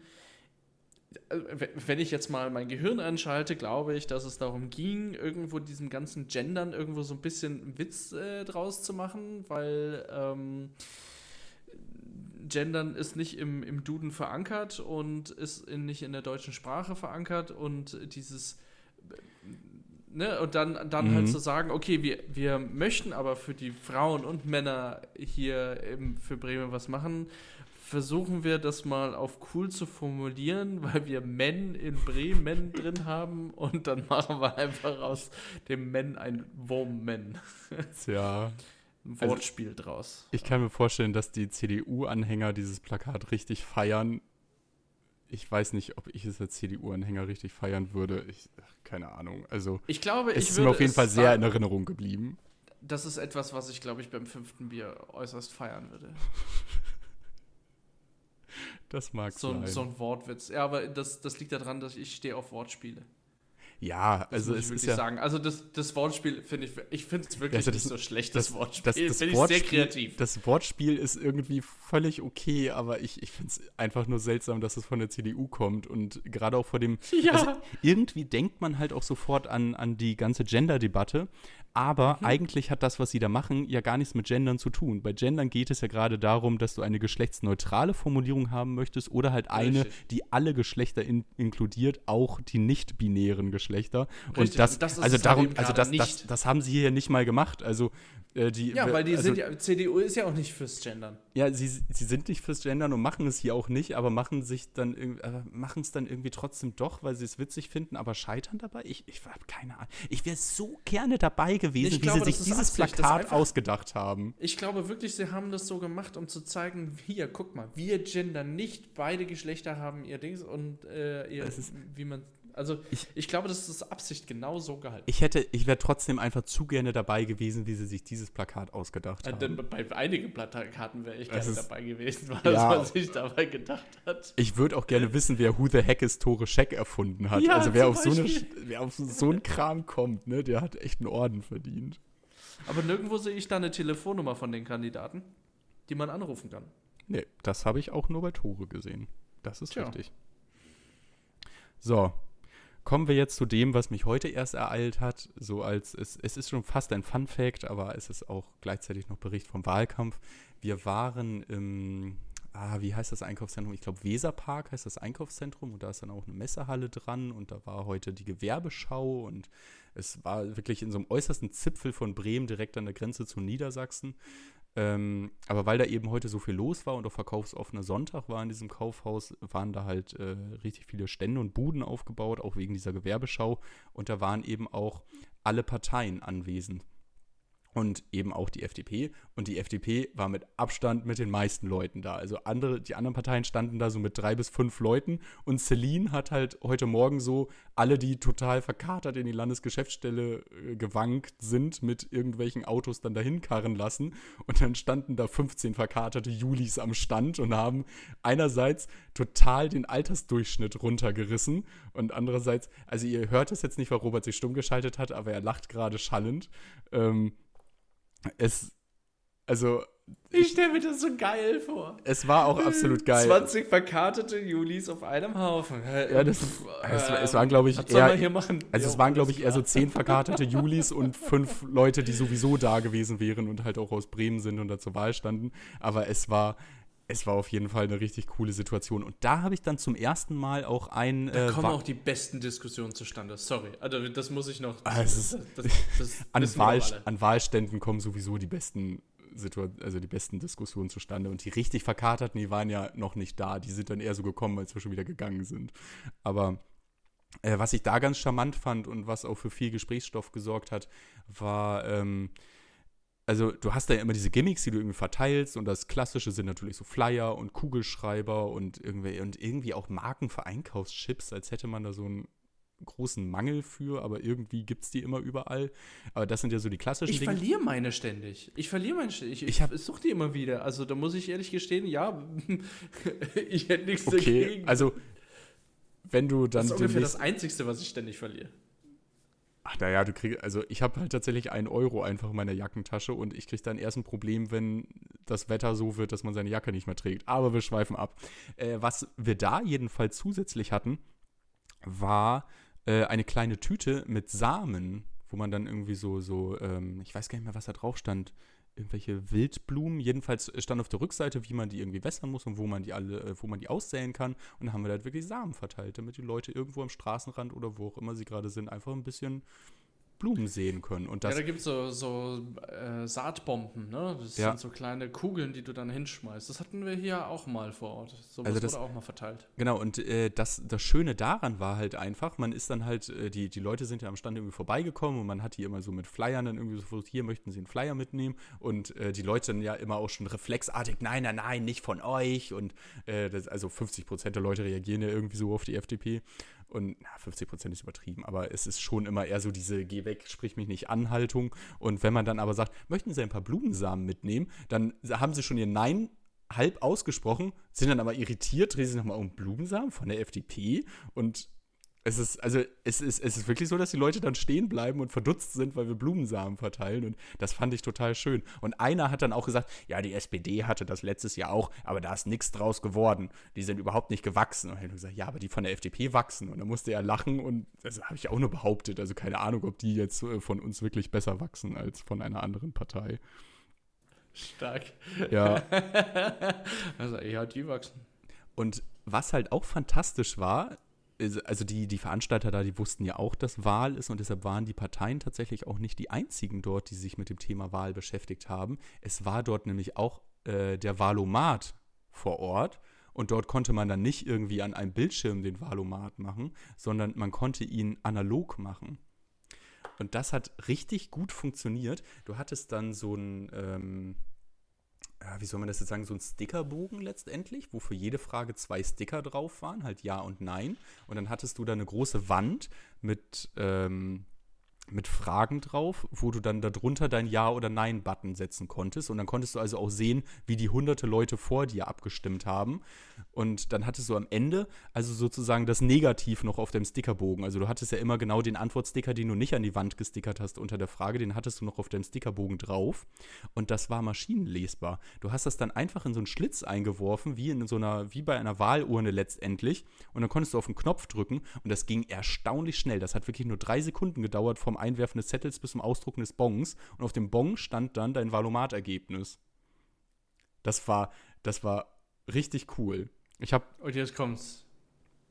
wenn ich jetzt mal mein Gehirn anschalte, glaube ich, dass es darum ging, irgendwo diesem ganzen Gendern irgendwo so ein bisschen Witz äh, draus zu machen, weil ähm, Gendern ist nicht im, im Duden verankert und ist in, nicht in der deutschen Sprache verankert und dieses Ne, und dann, dann Mhm. halt zu sagen, okay, wir, wir möchten aber für die Frauen und Männer hier für Bremen was machen, versuchen wir das mal auf cool zu formulieren, weil wir Men in Bremen drin haben und dann machen wir einfach aus dem Men ein Woman. Tja, Also- Wortspiel draus. ich kann mir vorstellen, dass die CDU-Anhänger dieses Plakat richtig feiern. Ich weiß nicht, ob ich es als CDU-Anhänger richtig feiern würde. Ich, keine Ahnung. Also Ich glaube, es ich ist würde mir auf jeden es Fall sehr da- in Erinnerung geblieben. das ist etwas, was ich, glaube ich, beim fünften Bier äußerst feiern würde. Das mag So, ein- sein. so ein Wortwitz. Ja, aber das, das liegt daran, dass ich stehe auf Wortspiele. Ja, Das also muss es ich wirklich ja sagen. Also das, das Wortspiel finde ich, ich finde es wirklich Also das- nicht so schlecht, das, Wortspiel. das, das finde ich Wortspiel, sehr kreativ. Das Wortspiel ist irgendwie völlig okay, aber ich, ich finde es einfach nur seltsam, dass es von der CDU kommt und gerade auch vor dem. Ja. Also irgendwie denkt man halt auch sofort an, an die ganze Gender-Debatte, aber Mhm. eigentlich hat das, was sie da machen, ja gar nichts mit Gendern zu tun. Bei Gendern geht es ja gerade darum, dass du eine geschlechtsneutrale Formulierung haben möchtest oder halt eine, Richtig. die alle Geschlechter in, inkludiert, auch die nicht-binären Geschlechter. Richtig, Und das, und das ist also halt darum, eben also das, das, das haben sie hier nicht mal gemacht. Also die, Ja, weil die also, sind ja, CDU ist ja auch nicht fürs Gendern. ja, sie, sie sind nicht fürs Gendern und machen es hier auch nicht, aber machen sich dann äh, machen es dann irgendwie trotzdem doch, weil sie es witzig finden, aber scheitern dabei. Ich, ich habe keine Ahnung. Ich wäre so gerne dabei gewesen, Ich wie glaube, sie sich dieses Plakat einfach- ausgedacht haben. Ich glaube wirklich, sie haben das so gemacht, um zu zeigen, hier, guck mal, wir gendern nicht, beide Geschlechter haben ihr Dings und äh, ihr, ist- wie man, also ich, Ich- glaube, das ist Absicht genau so gehalten. Ich hätte, ich wäre trotzdem einfach zu gerne dabei gewesen, wie sie sich dieses Plakat ausgedacht Äh, haben. denn bei einigen Plakaten wäre ich gerne ist- dabei gewesen, was Ja. man sich dabei gedacht hat. Ich würde auch gerne wissen, wer Who the Heck is Tore Scheck erfunden hat. Ja, also wer auf, so eine, wer auf so einen Kram kommt, ne, der hat echt einen Orden verdient. Aber nirgendwo sehe ich da eine Telefonnummer von den Kandidaten, die man anrufen kann. Nee, das habe ich auch nur bei Tore gesehen. Das ist Tja. richtig. So, kommen wir jetzt zu dem, was mich heute erst ereilt hat. So als es, es ist schon fast ein Fun Fact, aber es ist auch gleichzeitig noch Bericht vom Wahlkampf. Wir waren im, ah, wie heißt das Einkaufszentrum? Ich glaube, Weserpark heißt das Einkaufszentrum und da ist dann auch eine Messehalle dran und da war heute die Gewerbeschau und es war wirklich in so einem äußersten Zipfel von Bremen direkt an der Grenze zu Niedersachsen. Ähm, aber weil da eben heute so viel los war und auch verkaufsoffener Sonntag war in diesem Kaufhaus, waren da halt äh, richtig viele Stände und Buden aufgebaut, auch wegen dieser Gewerbeschau. Und da waren eben auch alle Parteien anwesend. Und eben auch die FDP. Und die FDP war mit Abstand mit den meisten Leuten da. Also andere, die anderen Parteien standen da so mit drei bis fünf Leuten. Und Celine hat halt heute Morgen so alle, die total verkatert in die Landesgeschäftsstelle äh, gewankt sind, mit irgendwelchen Autos dann dahin karren lassen. Und dann standen da 15 verkaterte Julis am Stand und haben einerseits total den Altersdurchschnitt runtergerissen und andererseits, also ihr hört es jetzt nicht, weil Robert sich stumm geschaltet hat, aber er lacht gerade schallend. Ähm, es, also, Ich stelle mir das so geil vor. es war auch absolut geil. 20 verkartete Julis auf einem Haufen. Ja, das- es war- es waren, glaub ich, Was eher- hier machen? Also es Jo, waren, glaube ich, eher so klar. zehn verkartete Julis und fünf Leute, die sowieso da gewesen wären und halt auch aus Bremen sind und da zur Wahl standen. Aber es war, es war auf jeden Fall eine richtig coole Situation. Und da habe ich dann zum ersten Mal auch ein Da äh, kommen auch die besten Diskussionen zustande. Sorry, also das muss ich noch. Ist- das, das an, Wahl, an Wahlständen kommen sowieso die besten Situa also die besten Diskussionen zustande. Und die richtig verkaterten, die waren ja noch nicht da. Die sind dann eher so gekommen, als wir schon wieder gegangen sind. Aber äh, was ich da ganz charmant fand und was auch für viel Gesprächsstoff gesorgt hat, war, ähm, also du hast da ja immer diese Gimmicks, die du irgendwie verteilst und das Klassische sind natürlich so Flyer und Kugelschreiber und irgendwie, und irgendwie auch Marken für Einkaufschips, als hätte man da so einen großen Mangel für, aber irgendwie gibt es die immer überall. Aber das sind ja so die klassischen Ich Dinge. verliere meine ständig. Ich verliere meine ständig. Ich, Ich hab- ich suche die immer wieder. Also da muss ich ehrlich gestehen, ja, ich hätte nichts Okay, dagegen. also wenn du dann das ist ungefähr das Einzige, was ich ständig verliere. Ach naja, du kriegst, also ich habe halt tatsächlich einen Euro einfach in meiner Jackentasche und ich kriege dann erst ein Problem, wenn das Wetter so wird, dass man seine Jacke nicht mehr trägt. Aber wir schweifen ab. Äh, was wir da jedenfalls zusätzlich hatten, war äh, eine kleine Tüte mit Samen, wo man dann irgendwie so, so, ähm, ich weiß gar nicht mehr, was da drauf stand, irgendwelche Wildblumen. Jedenfalls stand auf der Rückseite, wie man die irgendwie wässern muss und wo man die alle, äh, wo man die aussäen kann. Und dann haben wir da halt wirklich Samen verteilt, damit die Leute irgendwo am Straßenrand oder wo auch immer sie gerade sind, einfach ein bisschen Blumen sehen können. Und das ja, da gibt es so, so äh, Saatbomben, ne? Das Ja. sind so kleine Kugeln, die du dann hinschmeißt. Das hatten wir hier auch mal vor Ort. So Also das- wurde auch mal verteilt. Genau, und äh, das, das Schöne daran war halt einfach, man ist dann halt, äh, die, die Leute sind ja am Stand irgendwie vorbeigekommen und man hat die immer so mit Flyern dann irgendwie so, hier möchten sie einen Flyer mitnehmen und äh, die Leute dann ja immer auch schon reflexartig, nein, nein, nein, nicht von euch und äh, das, also 50 Prozent der Leute reagieren ja irgendwie so auf die FDP Und na, 50 Prozent ist übertrieben, aber es ist schon immer eher so diese Geh weg, sprich mich nicht an Haltung. Und wenn man dann aber sagt, möchten Sie ein paar Blumensamen mitnehmen, dann haben sie schon ihr Nein halb ausgesprochen, sind dann aber irritiert, drehen sich nochmal um Blumensamen von der FDP und es ist, also es ist, es ist wirklich so, dass die Leute dann stehen bleiben und verdutzt sind, weil wir Blumensamen verteilen. Und das fand ich total schön. Und einer hat dann auch gesagt, ja, die SPD hatte das letztes Jahr auch, aber da ist nichts draus geworden. Die sind überhaupt nicht gewachsen. Und ich habe gesagt, ja, aber die von der FDP wachsen. Und dann musste er lachen und das habe ich auch nur behauptet. Also keine Ahnung, ob die jetzt äh, von uns wirklich besser wachsen als von einer anderen Partei. Stark. Ja. also eher die wachsen. Und was halt auch fantastisch war, also die, die Veranstalter da, die wussten ja auch, dass Wahl ist und deshalb waren die Parteien tatsächlich auch nicht die einzigen dort, die sich mit dem Thema Wahl beschäftigt haben. Es war dort nämlich auch äh, der Wahlomat vor Ort und dort konnte man dann nicht irgendwie an einem Bildschirm den Wahlomat machen, sondern man konnte ihn analog machen. Und das hat richtig gut funktioniert. Du hattest dann so ein, ähm, ja, wie soll man das jetzt sagen, so ein Stickerbogen letztendlich, wo für jede Frage zwei Sticker drauf waren, halt Ja und Nein. Und dann hattest du da eine große Wand mit, ähm, mit Fragen drauf, wo du dann darunter dein Ja- oder Nein-Button setzen konntest. Und dann konntest du also auch sehen, wie die hunderte Leute vor dir abgestimmt haben. Und dann hattest du am Ende also sozusagen das Negativ noch auf dem Stickerbogen. Also du hattest ja immer genau den Antwortsticker, den du nicht an die Wand gestickert hast unter der Frage, den hattest du noch auf deinem Stickerbogen drauf. Und das war maschinenlesbar. Du hast das dann einfach in so einen Schlitz eingeworfen, wie in so einer, wie bei einer Wahlurne letztendlich. Und dann konntest du auf den Knopf drücken und das ging erstaunlich schnell. Das hat wirklich nur drei Sekunden gedauert vom Einwerfen des Zettels bis zum Ausdrucken des Bongs. Und auf dem Bong stand dann dein Valomat-Ergebnis. Das war, das war richtig cool. Ich habe. Und jetzt kommt's.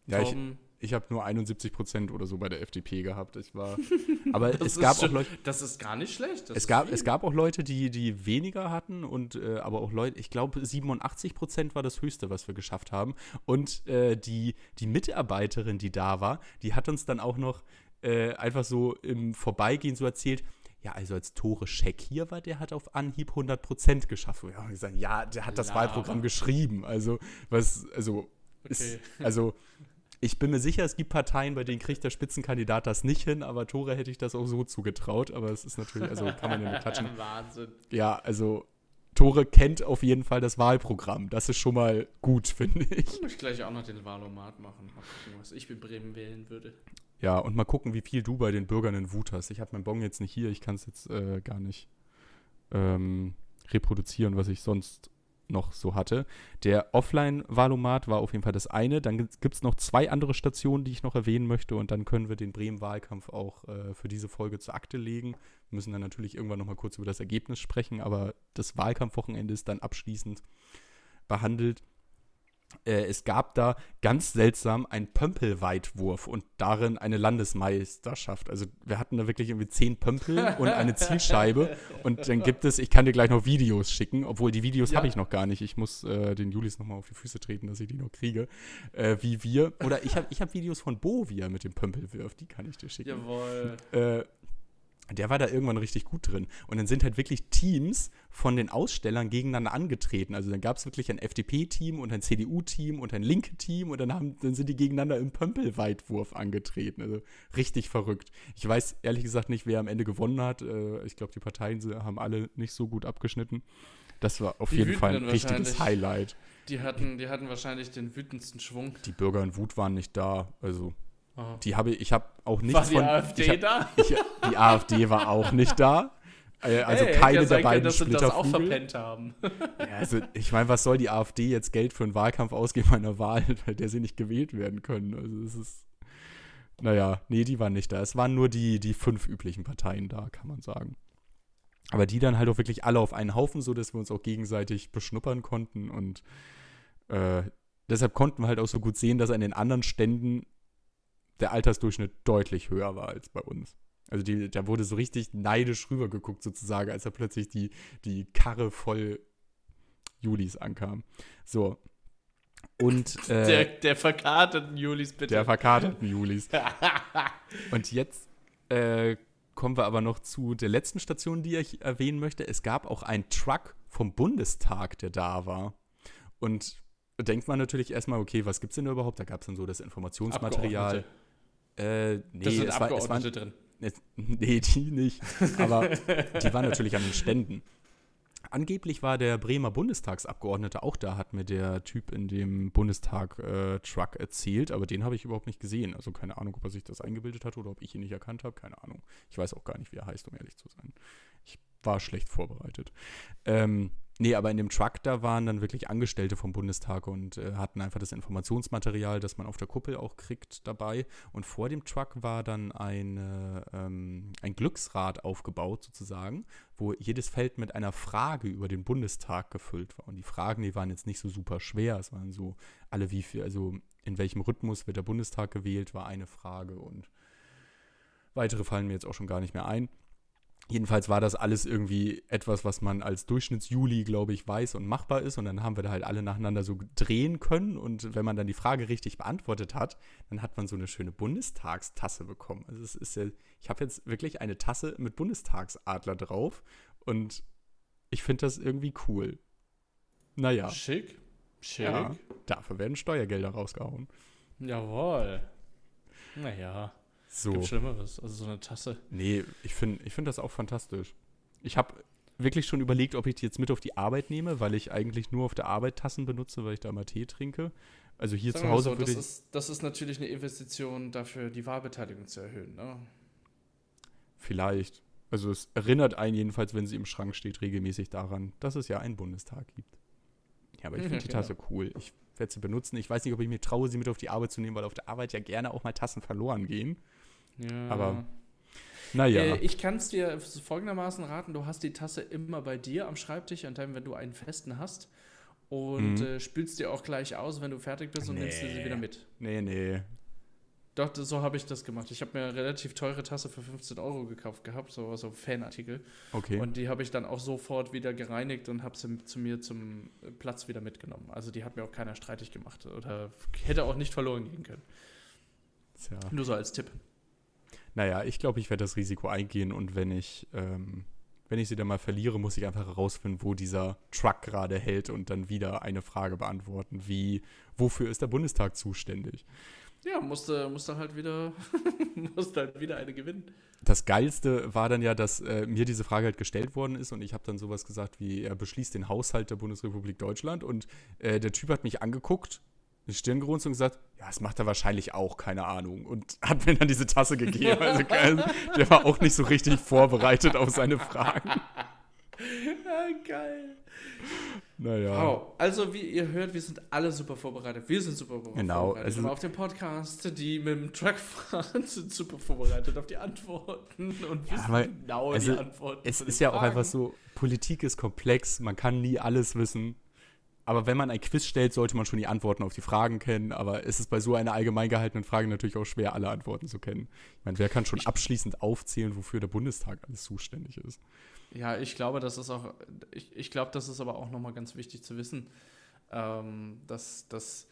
Ja, ich, ich habe nur 71 Prozent oder so bei der FDP gehabt. Ich war, aber es gab schon, auch Leute. Das ist gar nicht schlecht. Es gab, es gab auch Leute, die, die weniger hatten und äh, aber auch Leute, ich glaube 87 Prozent war das höchste, was wir geschafft haben. Und äh, die, die Mitarbeiterin, die da war, die hat uns dann auch noch äh, einfach so im Vorbeigehen so erzählt, ja, also als Tore Scheck hier war, der hat auf Anhieb 100% geschafft. Wir haben gesagt, ja, der hat das Lava. Wahlprogramm geschrieben. Also, was, also, okay. ist, also, ich bin mir sicher, es gibt Parteien, bei denen kriegt der Spitzenkandidat das nicht hin, aber Tore hätte ich das auch so zugetraut. Aber es ist natürlich, also kann man ja nicht klatschen. Wahnsinn. Ja, also Tore kennt auf jeden Fall das Wahlprogramm. Das ist schon mal gut, finde ich. Ich muss gleich auch noch den Wahlomat machen. Mal gucken, was ich mit Bremen wählen würde. Ja, und mal gucken, wie viel du bei den Bürgern in Wut hast. Ich habe meinen Bon jetzt nicht hier, ich kann es jetzt äh, gar nicht ähm, reproduzieren, was ich sonst noch so hatte. Der Offline-Wahlomat war auf jeden Fall das eine. Dann gibt es noch zwei andere Stationen, die ich noch erwähnen möchte. Und dann können wir den Bremen-Wahlkampf auch äh, für diese Folge zur Akte legen. Wir müssen dann natürlich irgendwann noch mal kurz über das Ergebnis sprechen. Aber das Wahlkampfwochenende ist dann abschließend behandelt es gab da ganz seltsam einen Pömpelweitwurf und darin eine Landesmeisterschaft. Also wir hatten da wirklich irgendwie zehn Pömpel und eine Zielscheibe und dann gibt es, ich kann dir gleich noch Videos schicken, obwohl die Videos ja. habe ich noch gar nicht. Ich muss äh, den Julis nochmal auf die Füße treten, dass ich die noch kriege. Äh, wie wir, oder ich habe ich hab Videos von Bo, wie er mit dem Pömpel wirft, die kann ich dir schicken. Jawohl. Äh, der war da irgendwann richtig gut drin. Und dann sind halt wirklich Teams von den Ausstellern gegeneinander angetreten. Also dann gab es wirklich ein FDP-Team und ein CDU-Team und ein linke Team und dann, haben, dann sind die gegeneinander im Pömpelweitwurf angetreten. Also richtig verrückt. Ich weiß ehrlich gesagt nicht, wer am Ende gewonnen hat. Äh, ich glaube, die Parteien haben alle nicht so gut abgeschnitten. Das war auf die jeden Fall ein richtiges Highlight. Die hatten, die hatten wahrscheinlich den wütendsten Schwung. Die Bürger in Wut waren nicht da. Also die habe ich habe auch nichts war die von. AfD hab, da? Ich, die AfD war auch nicht da. Äh, also hey, keine ja der beiden können, dass das auch verpennt haben. Ja, also ich meine, was soll die AfD jetzt Geld für einen Wahlkampf ausgeben bei einer Wahl, bei der sie nicht gewählt werden können? Also es ist. Naja, nee, die waren nicht da. Es waren nur die, die fünf üblichen Parteien da, kann man sagen. Aber die dann halt auch wirklich alle auf einen Haufen, so dass wir uns auch gegenseitig beschnuppern konnten und äh, deshalb konnten wir halt auch so gut sehen, dass an den anderen Ständen der Altersdurchschnitt deutlich höher war als bei uns. Also die, da wurde so richtig neidisch rübergeguckt sozusagen, als da plötzlich die, die Karre voll Julis ankam. So. Und äh, der, der verkarteten Julis, bitte. Der verkarteten Julis. Und jetzt äh, kommen wir aber noch zu der letzten Station, die ich erwähnen möchte. Es gab auch einen Truck vom Bundestag, der da war. Und denkt man natürlich erstmal, okay, was gibt es denn überhaupt? Da gab es dann so das Informationsmaterial. Äh, nee, da sind es war, es Abgeordnete waren, drin. es, nee, die nicht. Aber die waren natürlich an den Ständen. Angeblich war der Bremer Bundestagsabgeordnete auch da, hat mir der Typ in dem Bundestag-Truck erzählt, aber den habe ich überhaupt nicht gesehen. Also keine Ahnung, ob er sich das eingebildet hat oder ob ich ihn nicht erkannt habe, keine Ahnung. Ich weiß auch gar nicht, wie er heißt, um ehrlich zu sein. Ich war schlecht vorbereitet. Ähm, nee, aber in dem Truck, da waren dann wirklich Angestellte vom Bundestag und äh, hatten einfach das Informationsmaterial, das man auf der Kuppel auch kriegt, dabei. Und vor dem Truck war dann eine, ähm, ein Glücksrad aufgebaut, sozusagen, wo jedes Feld mit einer Frage über den Bundestag gefüllt war. Und die Fragen, die waren jetzt nicht so super schwer. Es waren so alle wie viel, also in welchem Rhythmus wird der Bundestag gewählt, war eine Frage und weitere fallen mir jetzt auch schon gar nicht mehr ein. Jedenfalls war das alles irgendwie etwas, was man als Durchschnittsjuli, glaube ich, weiß und machbar ist. Und dann haben wir da halt alle nacheinander so drehen können. Und wenn man dann die Frage richtig beantwortet hat, dann hat man so eine schöne Bundestagstasse bekommen. Also es ist ja, ich habe jetzt wirklich eine Tasse mit Bundestagsadler drauf. Und ich finde das irgendwie cool. Naja. Schick. Schick. Ja, dafür werden Steuergelder rausgehauen. Jawohl. Naja. So. Gibt Schlimmeres. Also so eine Tasse. Nee, ich finde ich find das auch fantastisch. Ich habe wirklich schon überlegt, ob ich die jetzt mit auf die Arbeit nehme, weil ich eigentlich nur auf der Arbeit Tassen benutze, weil ich da mal Tee trinke. Also hier Sagen zu Hause so, würde das, ich. ist, das ist natürlich eine Investition dafür, die Wahlbeteiligung zu erhöhen. Ne? Vielleicht. Also es erinnert einen jedenfalls, wenn sie im Schrank steht, regelmäßig daran, dass es ja einen Bundestag gibt. Ja, aber ich finde die Tasse cool. Ich werde sie benutzen. Ich weiß nicht, ob ich mir traue, sie mit auf die Arbeit zu nehmen, weil auf der Arbeit ja gerne auch mal Tassen verloren gehen. Ja. Aber Naja. Äh, ich kann es dir folgendermaßen raten: Du hast die Tasse immer bei dir am Schreibtisch, an deinem, wenn du einen festen hast. Und Mhm. äh, spülst dir auch gleich aus, wenn du fertig bist und nimmst dir sie Nee. wieder mit. nee, nee. Doch, so habe ich das gemacht. Ich habe mir eine relativ teure Tasse für 15 Euro gekauft gehabt, so, so Fanartikel. Okay. Und die habe ich dann auch sofort wieder gereinigt und habe sie zu mir zum Platz wieder mitgenommen. Also die hat mir auch keiner streitig gemacht oder hätte auch nicht verloren gehen können. Tja. Nur so als Tipp. Naja, ich glaube, ich werde das Risiko eingehen und wenn ich, ähm, wenn ich sie dann mal verliere, muss ich einfach herausfinden, wo dieser Truck gerade hält und dann wieder eine Frage beantworten, wie, wofür ist der Bundestag zuständig? Ja, musste, musste halt wieder, musste halt wieder eine gewinnen. Das Geilste war dann ja, dass äh, mir diese Frage halt gestellt worden ist und ich habe dann sowas gesagt wie, er beschließt den Haushalt der Bundesrepublik Deutschland und äh, der Typ hat mich angeguckt, die Stirn gerunzt und gesagt, ja, das macht er wahrscheinlich auch, keine Ahnung. Und hat mir dann diese Tasse gegeben. Also, geil, der war auch nicht so richtig vorbereitet auf seine Fragen. Ja, geil. Naja. Wow. Also, wie ihr hört, wir sind alle super vorbereitet. Wir sind super vorbereitet. Genau, also- auf dem Podcast, die mit dem Truck fahren, sind super vorbereitet auf die Antworten und wissen aber- genau also, die Antworten. Es ist ja auch Fragen. einfach so, Politik ist komplex, man kann nie alles wissen. Aber wenn man ein Quiz stellt, sollte man schon die Antworten auf die Fragen kennen. Aber es ist bei so einer allgemein gehaltenen Frage natürlich auch schwer, alle Antworten zu kennen. Ich meine, wer kann schon abschließend aufzählen, wofür der Bundestag alles zuständig ist? Ja, ich glaube, das ist auch, ich, ich glaube, das ist aber auch nochmal ganz wichtig zu wissen, ähm, dass, dass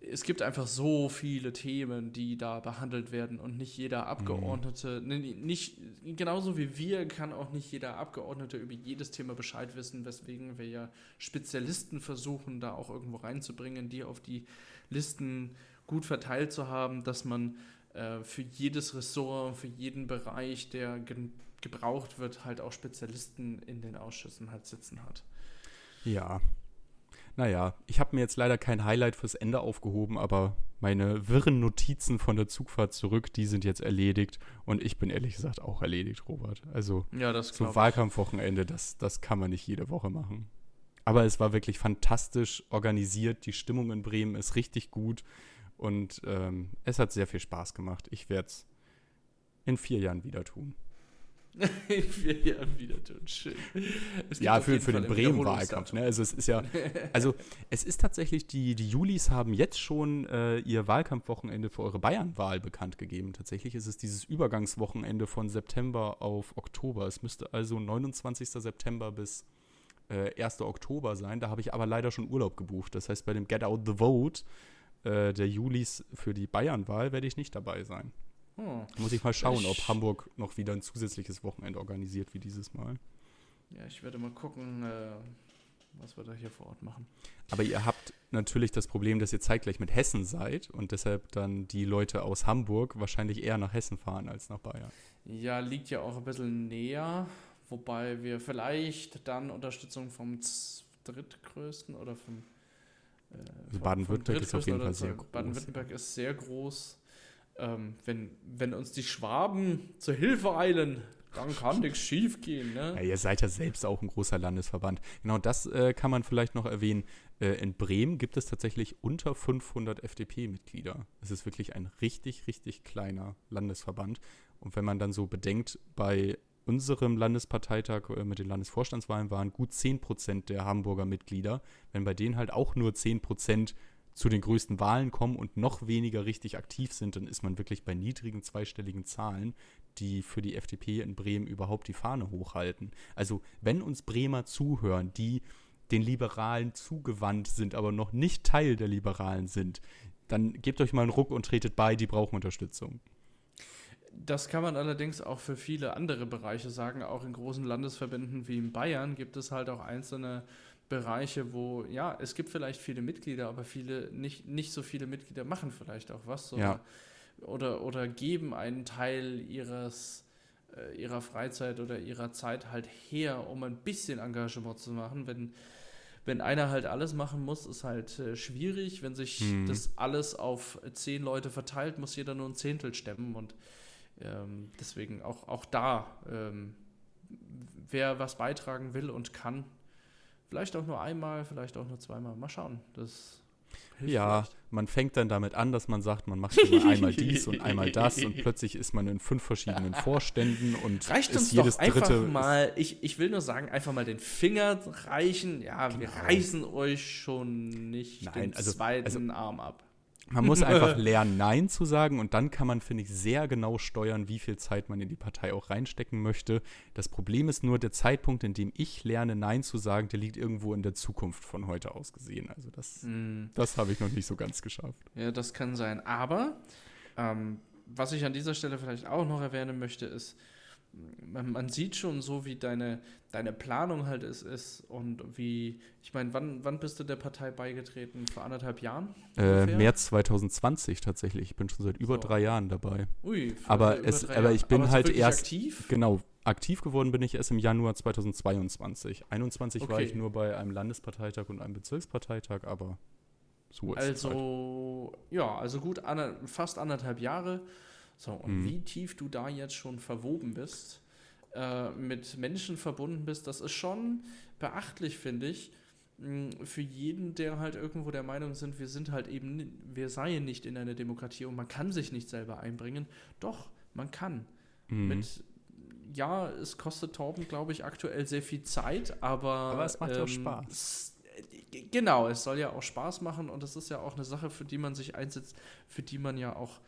es gibt einfach so viele Themen, die da behandelt werden und nicht jeder Abgeordnete, ne, nicht, genauso wie wir, kann auch nicht jeder Abgeordnete über jedes Thema Bescheid wissen, weswegen wir ja Spezialisten versuchen, da auch irgendwo reinzubringen, die auf die Listen gut verteilt zu haben, dass man äh, für jedes Ressort, für jeden Bereich, der gen- gebraucht wird, halt auch Spezialisten in den Ausschüssen halt sitzen hat. Ja. Naja, ich habe mir jetzt leider kein Highlight fürs Ende aufgehoben, aber meine wirren Notizen von der Zugfahrt zurück, die sind jetzt erledigt. Und ich bin ehrlich gesagt auch erledigt, Robert. Also Ja, das so. Wahlkampfwochenende, das, das kann man nicht jede Woche machen. Aber es war wirklich fantastisch organisiert. Die Stimmung in Bremen ist richtig gut. Und ähm, es hat sehr viel Spaß gemacht. Ich werde es in vier Jahren wieder tun. Jahren wieder tun. Schön. Ja, für, für den Bremen-Wahlkampf. Ne? Also es ist ja, also es ist tatsächlich, die, die Julis haben jetzt schon äh, ihr Wahlkampfwochenende für eure Bayern-Wahl bekannt gegeben. Tatsächlich ist es dieses Übergangswochenende von September auf Oktober. Es müsste also 29. September bis äh, 1. Oktober sein. Da habe ich aber leider schon Urlaub gebucht. Das heißt, bei dem Get Out the Vote äh, der Julis für die Bayern-Wahl werde ich nicht dabei sein. Oh. Muss ich mal schauen, ob Hamburg noch wieder ein zusätzliches Wochenende organisiert wie dieses Mal. Ja, ich werde mal gucken, äh, was wir da hier vor Ort machen. Aber ihr habt natürlich das Problem, dass ihr zeitgleich mit Hessen seid und deshalb dann die Leute aus Hamburg wahrscheinlich eher nach Hessen fahren als nach Bayern. Ja, liegt ja auch ein bisschen näher, wobei wir vielleicht dann Unterstützung vom drittgrößten oder vom äh, also Baden-Württemberg ist auf jeden Fall sehr groß. Baden-Württemberg ist sehr groß. Ähm, wenn, wenn uns die Schwaben zur Hilfe eilen, dann kann nichts schief gehen. Ne? Ja, ihr seid ja selbst auch ein großer Landesverband. Genau das äh, kann man vielleicht noch erwähnen. Äh, in Bremen gibt es tatsächlich unter 500 FDP-Mitglieder. Es ist wirklich ein richtig, richtig kleiner Landesverband. Und wenn man dann so bedenkt, bei unserem Landesparteitag äh, mit den Landesvorstandswahlen waren gut 10% der Hamburger Mitglieder. Wenn bei denen halt auch nur 10 zu den größten Wahlen kommen und noch weniger richtig aktiv sind, dann ist man wirklich bei niedrigen zweistelligen Zahlen, die für die FDP in Bremen überhaupt die Fahne hochhalten. Also wenn uns Bremer zuhören, die den Liberalen zugewandt sind, aber noch nicht Teil der Liberalen sind, dann gebt euch mal einen Ruck und tretet bei, die brauchen Unterstützung. Das kann man allerdings auch für viele andere Bereiche sagen. Auch in großen Landesverbänden wie in Bayern gibt es halt auch einzelne Bereiche, wo, ja, es gibt vielleicht viele Mitglieder, aber viele, nicht, nicht so viele Mitglieder machen vielleicht auch was. Ja. Oder, oder geben einen Teil ihres, äh, ihrer Freizeit oder ihrer Zeit halt her, um ein bisschen Engagement zu machen. Wenn, wenn einer halt alles machen muss, ist halt äh, schwierig. Wenn sich hm. das alles auf zehn Leute verteilt, muss jeder nur ein Zehntel stemmen und ähm, deswegen auch, auch da, ähm, wer was beitragen will und kann, vielleicht auch nur einmal, vielleicht auch nur zweimal. Mal schauen. Das ja, vielleicht. man fängt dann damit an, dass man sagt, man macht immer einmal dies und einmal das und plötzlich ist man in fünf verschiedenen Vorständen und Reicht uns jedes doch einfach dritte mal, ich, ich will nur sagen, einfach mal den Finger reichen. Ja, genau. wir reißen euch schon nicht Nein, den also, zweiten also, Arm ab. Man muss einfach lernen, Nein zu sagen und dann kann man, finde ich, sehr genau steuern, wie viel Zeit man in die Partei auch reinstecken möchte. Das Problem ist nur, der Zeitpunkt, in dem ich lerne, Nein zu sagen, der liegt irgendwo in der Zukunft von heute aus gesehen. Also das, mm. das habe ich noch nicht so ganz geschafft. Ja, das kann sein. Aber ähm, was ich an dieser Stelle vielleicht auch noch erwähnen möchte, ist, man, man, sieht schon so, wie deine, deine Planung halt ist, ist und wie, ich meine, wann, wann bist du der Partei beigetreten? Vor anderthalb Jahren? Äh, März 2020 tatsächlich. Ich bin schon seit über so. drei Jahren dabei. Ui, aber, es, aber ich bin aber halt erst. Aktiv? Genau, aktiv geworden bin ich erst im Januar 2022. 21 okay. war ich nur bei einem Landesparteitag und einem Bezirksparteitag, aber so ist es. Also, halt. ja, also gut, ander, fast anderthalb Jahre. So, und mhm. wie tief du da jetzt schon verwoben bist, äh, mit Menschen verbunden bist, das ist schon beachtlich, finde ich. Für jeden, der halt irgendwo der Meinung sind, wir sind halt eben, wir seien nicht in einer Demokratie und man kann sich nicht selber einbringen. Doch, man kann. Mhm. Mit, ja, es kostet Torben, glaube ich, aktuell sehr viel Zeit, aber. Aber es macht ähm, auch Spaß. Genau, es soll ja auch Spaß machen und es ist ja auch eine Sache, für die man sich einsetzt, für die man ja auch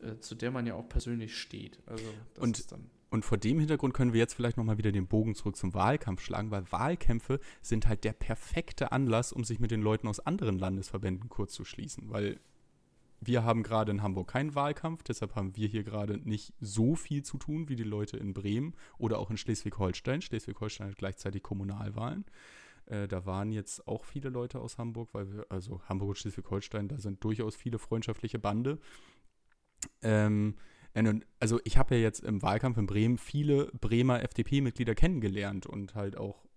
äh, zu der man ja auch persönlich steht. Also und, und vor dem Hintergrund können wir jetzt vielleicht nochmal wieder den Bogen zurück zum Wahlkampf schlagen, weil Wahlkämpfe sind halt der perfekte Anlass, um sich mit den Leuten aus anderen Landesverbänden kurz zu schließen, weil wir haben gerade in Hamburg keinen Wahlkampf, deshalb haben wir hier gerade nicht so viel zu tun wie die Leute in Bremen oder auch in Schleswig-Holstein. Schleswig-Holstein hat gleichzeitig Kommunalwahlen. Äh, da waren jetzt auch viele Leute aus Hamburg, weil wir, also Hamburg und Schleswig-Holstein, da sind durchaus viele freundschaftliche Bande. Ähm, also ich habe ja jetzt im Wahlkampf in Bremen viele Bremer FDP-Mitglieder kennengelernt und halt auch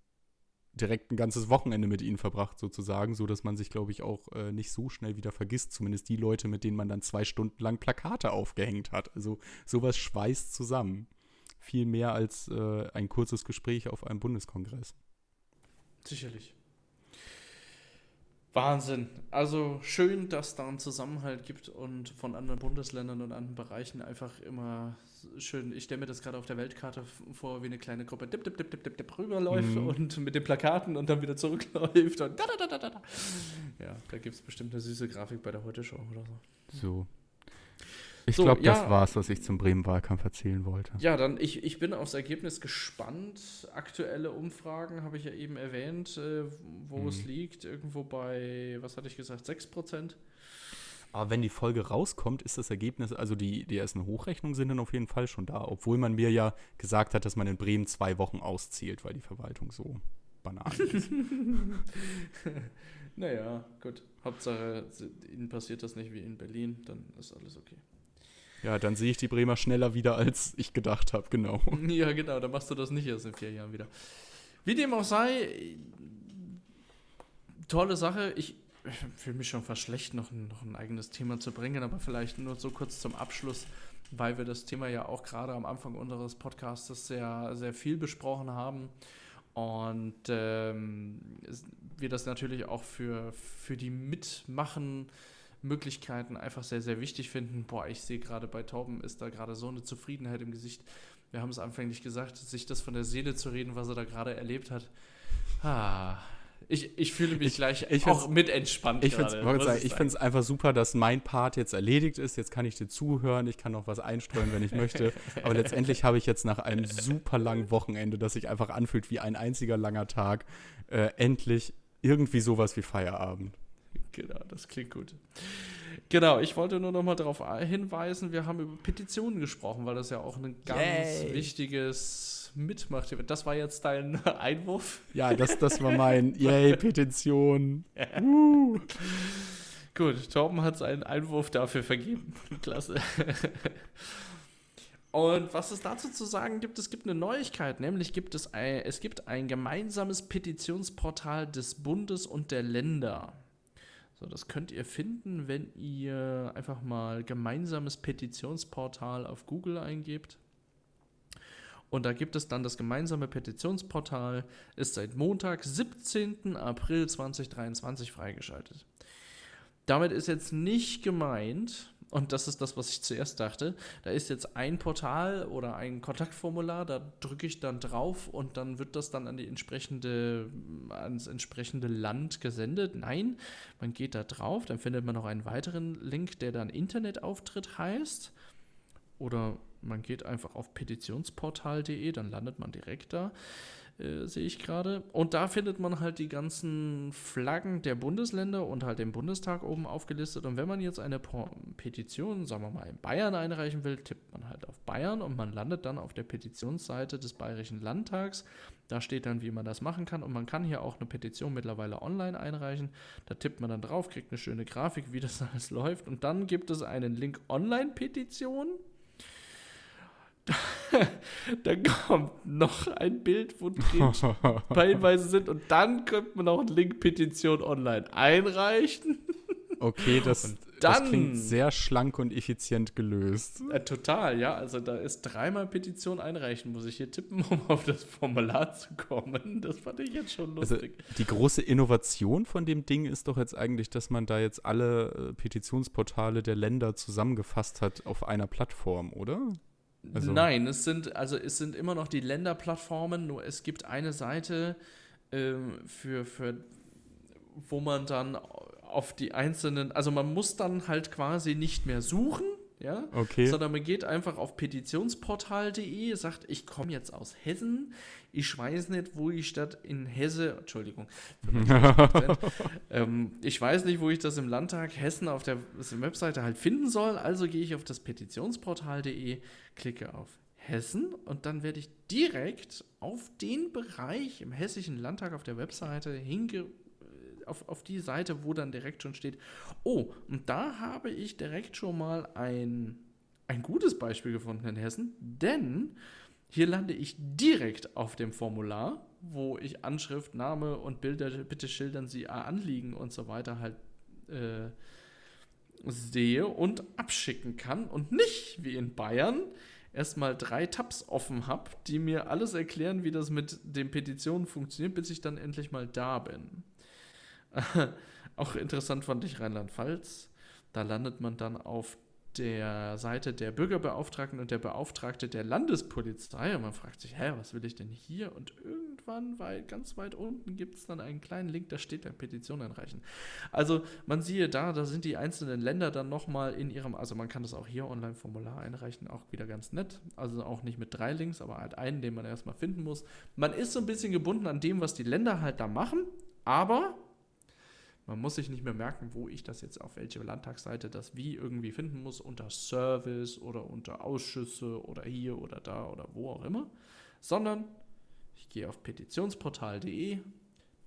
direkt ein ganzes Wochenende mit ihnen verbracht, sozusagen, so dass man sich, glaube ich, auch äh, nicht so schnell wieder vergisst. Zumindest die Leute, mit denen man dann zwei Stunden lang Plakate aufgehängt hat. Also sowas schweißt zusammen. Viel mehr als äh, ein kurzes Gespräch auf einem Bundeskongress. Sicherlich. Wahnsinn. Also schön, dass da einen Zusammenhalt gibt und von anderen Bundesländern und anderen Bereichen einfach immer schön. Ich stelle mir das gerade auf der Weltkarte vor, wie eine kleine Gruppe dip, dip, dip, dip, dip, dip rüberläuft mhm. und mit den Plakaten und dann wieder zurückläuft und da, da, da, da, da. Ja, da gibt es bestimmt eine süße Grafik bei der Heute-Show oder so. So. Ich so, glaube, das ja, war's, was ich zum Bremen-Wahlkampf erzählen wollte. Ja, dann, ich, ich bin aufs Ergebnis gespannt. Aktuelle Umfragen habe ich ja eben erwähnt, äh, wo mhm. es liegt. Irgendwo bei, was hatte ich gesagt, 6%. Aber wenn die Folge rauskommt, ist das Ergebnis, also die, die ersten Hochrechnungen sind dann auf jeden Fall schon da. Obwohl man mir ja gesagt hat, dass man in Bremen zwei Wochen auszählt, weil die Verwaltung so banal ist. Naja, gut. Hauptsache, Ihnen passiert das nicht wie in Berlin, dann ist alles okay. Ja, dann sehe ich die Bremer schneller wieder, als ich gedacht habe, genau. Ja, genau, dann machst du das nicht erst in vier Jahren wieder. Wie dem auch sei, tolle Sache. Ich, fühle mich schon fast schlecht, noch ein, noch ein eigenes Thema zu bringen, aber vielleicht nur so kurz zum Abschluss, weil wir das Thema ja auch gerade am Anfang unseres Podcasts sehr, sehr viel besprochen haben. Und ähm, wir das natürlich auch für, für die Mitmachen Möglichkeiten einfach sehr, sehr wichtig finden. Boah, ich sehe gerade bei Tauben ist da gerade so eine Zufriedenheit im Gesicht. Wir haben es anfänglich gesagt, sich das von der Seele zu reden, was er da gerade erlebt hat. Ah, ich, ich fühle mich ich, gleich ich auch mit entspannt. Ich finde es einfach super, dass mein Part jetzt erledigt ist. Jetzt kann ich dir zuhören, ich kann noch was einstreuen, wenn ich möchte. Aber letztendlich habe ich jetzt nach einem super langen Wochenende, das sich einfach anfühlt wie ein einziger langer Tag, äh, endlich irgendwie sowas wie Feierabend. Genau, das klingt gut. Genau, ich wollte nur noch mal darauf hinweisen, wir haben über Petitionen gesprochen, weil das ja auch ein ganz Yay. wichtiges Mitmacht. Das war jetzt dein Einwurf? Ja, das, das war mein Yay, Petition. Uh. Gut, Torben hat seinen Einwurf dafür vergeben. Klasse. Und was es dazu zu sagen gibt, es gibt eine Neuigkeit, nämlich gibt es ein, es gibt ein gemeinsames Petitionsportal des Bundes und der Länder. So, das könnt ihr finden, wenn ihr einfach mal gemeinsames Petitionsportal auf Google eingebt. Und da gibt es dann das gemeinsame Petitionsportal, ist seit Montag, 17. April 2023 freigeschaltet. Damit ist jetzt nicht gemeint, und das ist das, was ich zuerst dachte. Da ist jetzt ein Portal oder ein Kontaktformular, da drücke ich dann drauf und dann wird das dann an die entsprechende, ans entsprechende Land gesendet. Nein, man geht da drauf, dann findet man noch einen weiteren Link, der dann Internetauftritt heißt. Oder man geht einfach auf petitionsportal.de, dann landet man direkt da. Äh, sehe ich gerade. Und da findet man halt die ganzen Flaggen der Bundesländer und halt den Bundestag oben aufgelistet. Und wenn man jetzt eine Petition, sagen wir mal, in Bayern einreichen will, tippt man halt auf Bayern und man landet dann auf der Petitionsseite des Bayerischen Landtags. Da steht dann, wie man das machen kann. Und man kann hier auch eine Petition mittlerweile online einreichen. Da tippt man dann drauf, kriegt eine schöne Grafik, wie das alles läuft. Und dann gibt es einen Link Online-Petition. dann kommt noch ein Bild, wo drin teilweise sind und dann könnte man auch einen Link Petition online einreichen. Okay, das, dann, das klingt sehr schlank und effizient gelöst. Äh, total, ja. Also da ist dreimal Petition einreichen, muss ich hier tippen, um auf das Formular zu kommen. Das fand ich jetzt schon also lustig. Also die große Innovation von dem Ding ist doch jetzt eigentlich, dass man da jetzt alle äh, Petitionsportale der Länder zusammengefasst hat auf einer Plattform, oder? Also Nein, es sind, also es sind immer noch die Länderplattformen, nur es gibt eine Seite ähm, für, für wo man dann auf die einzelnen, also man muss dann halt quasi nicht mehr suchen, ja, okay. sondern man geht einfach auf petitionsportal.de, sagt, ich komme jetzt aus Hessen, ich weiß nicht, wo ich das in Hesse, Entschuldigung, ähm, ich weiß nicht, wo ich das im Landtag Hessen auf der Webseite halt finden soll, also gehe ich auf das petitionsportal.de, klicke auf Hessen und dann werde ich direkt auf den Bereich im Hessischen Landtag auf der Webseite hinge auf, auf die Seite, wo dann direkt schon steht, oh, und da habe ich direkt schon mal ein, ein gutes Beispiel gefunden in Hessen, denn hier lande ich direkt auf dem Formular, wo ich Anschrift, Name und Bilder, bitte schildern Sie Anliegen und so weiter halt äh, sehe und abschicken kann und nicht wie in Bayern erstmal drei Tabs offen habe, die mir alles erklären, wie das mit den Petitionen funktioniert, bis ich dann endlich mal da bin. Auch interessant fand ich Rheinland-Pfalz. Da landet man dann auf der Seite der Bürgerbeauftragten und der Beauftragte der Landespolizei und man fragt sich, hä, was will ich denn hier? Und irgendwann, weil ganz weit unten gibt es dann einen kleinen Link, da steht dann Petition einreichen. Also man siehe da, da sind die einzelnen Länder dann nochmal in ihrem, also man kann das auch hier Online-Formular einreichen, auch wieder ganz nett. Also auch nicht mit drei Links, aber halt einen, den man erstmal finden muss. Man ist so ein bisschen gebunden an dem, was die Länder halt da machen, aber man muss sich nicht mehr merken, wo ich das jetzt auf welche Landtagsseite das wie irgendwie finden muss, unter Service oder unter Ausschüsse oder hier oder da oder wo auch immer, sondern ich gehe auf petitionsportal.de,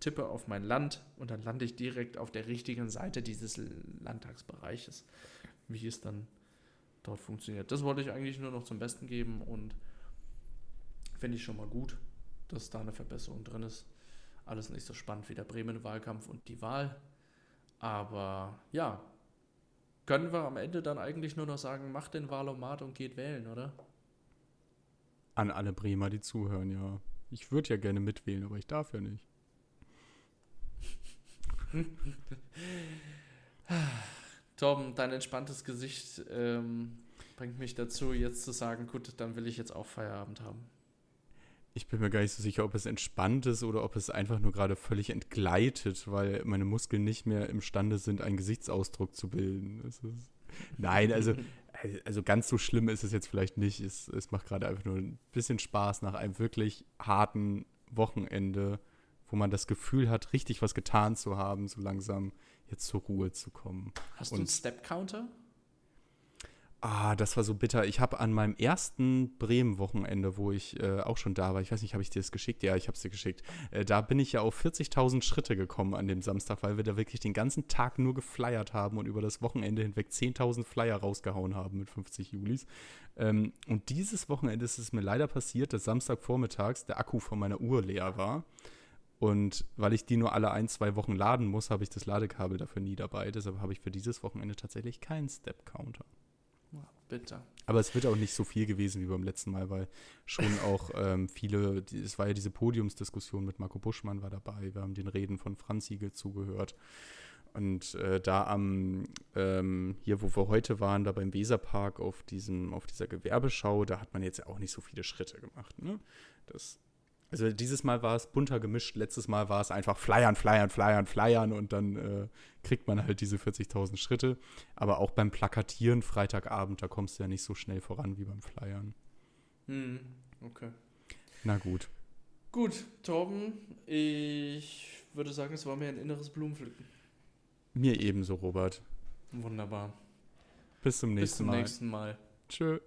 tippe auf mein Land und dann lande ich direkt auf der richtigen Seite dieses Landtagsbereiches, wie es dann dort funktioniert. Das wollte ich eigentlich nur noch zum Besten geben und finde ich schon mal gut, dass da eine Verbesserung drin ist. Alles nicht so spannend wie der Bremen-Wahlkampf und die Wahl. Aber ja, können wir am Ende dann eigentlich nur noch sagen, macht den Wahlomat und geht wählen, oder? An alle Bremer, die zuhören, ja. Ich würde ja gerne mitwählen, aber ich darf ja nicht. Torben, dein entspanntes Gesicht ähm, bringt mich dazu, jetzt zu sagen, gut, dann will ich jetzt auch Feierabend haben. Ich bin mir gar nicht so sicher, ob es entspannt ist oder ob es einfach nur gerade völlig entgleitet, weil meine Muskeln nicht mehr imstande sind, einen Gesichtsausdruck zu bilden. nein, also, also ganz so schlimm ist es jetzt vielleicht nicht. Es, es macht gerade einfach nur ein bisschen Spaß nach einem wirklich harten Wochenende, wo man das Gefühl hat, richtig was getan zu haben, so langsam jetzt zur Ruhe zu kommen. Hast Und du einen Step-Counter? Ah, das war so bitter. Ich habe an meinem ersten Bremen-Wochenende, wo ich äh, auch schon da war, ich weiß nicht, habe ich dir das geschickt? Ja, ich habe es dir geschickt. Äh, da bin ich ja auf 40.000 Schritte gekommen an dem Samstag, weil wir da wirklich den ganzen Tag nur geflyert haben und über das Wochenende hinweg 10.000 Flyer rausgehauen haben mit 50 Julis. Ähm, und dieses Wochenende ist es mir leider passiert, dass Samstagvormittags der Akku von meiner Uhr leer war. Und weil ich die nur alle ein, zwei Wochen laden muss, habe ich das Ladekabel dafür nie dabei. Deshalb habe ich für dieses Wochenende tatsächlich keinen Step-Counter. Bitte. Aber es wird auch nicht so viel gewesen wie beim letzten Mal, weil schon auch ähm, viele, die, es war ja diese Podiumsdiskussion mit Marco Buschmann war dabei, wir haben den Reden von Franz Siegel zugehört. Und äh, da am, ähm, hier wo wir heute waren, da beim Weserpark auf, diesem, auf dieser Gewerbeschau, da hat man jetzt ja auch nicht so viele Schritte gemacht. Ne? Das also dieses Mal war es bunter gemischt, letztes Mal war es einfach flyern, flyern, flyern, flyern und dann äh, kriegt man halt diese 40.000 Schritte. Aber auch beim Plakatieren Freitagabend, da kommst du ja nicht so schnell voran wie beim Flyern. Hm, okay. Na gut. Gut, Torben, ich würde sagen, es war mir ein inneres Blumenpflücken. Mir ebenso, Robert. Wunderbar. Bis zum nächsten Mal. Bis zum Mal. nächsten Mal. Tschö.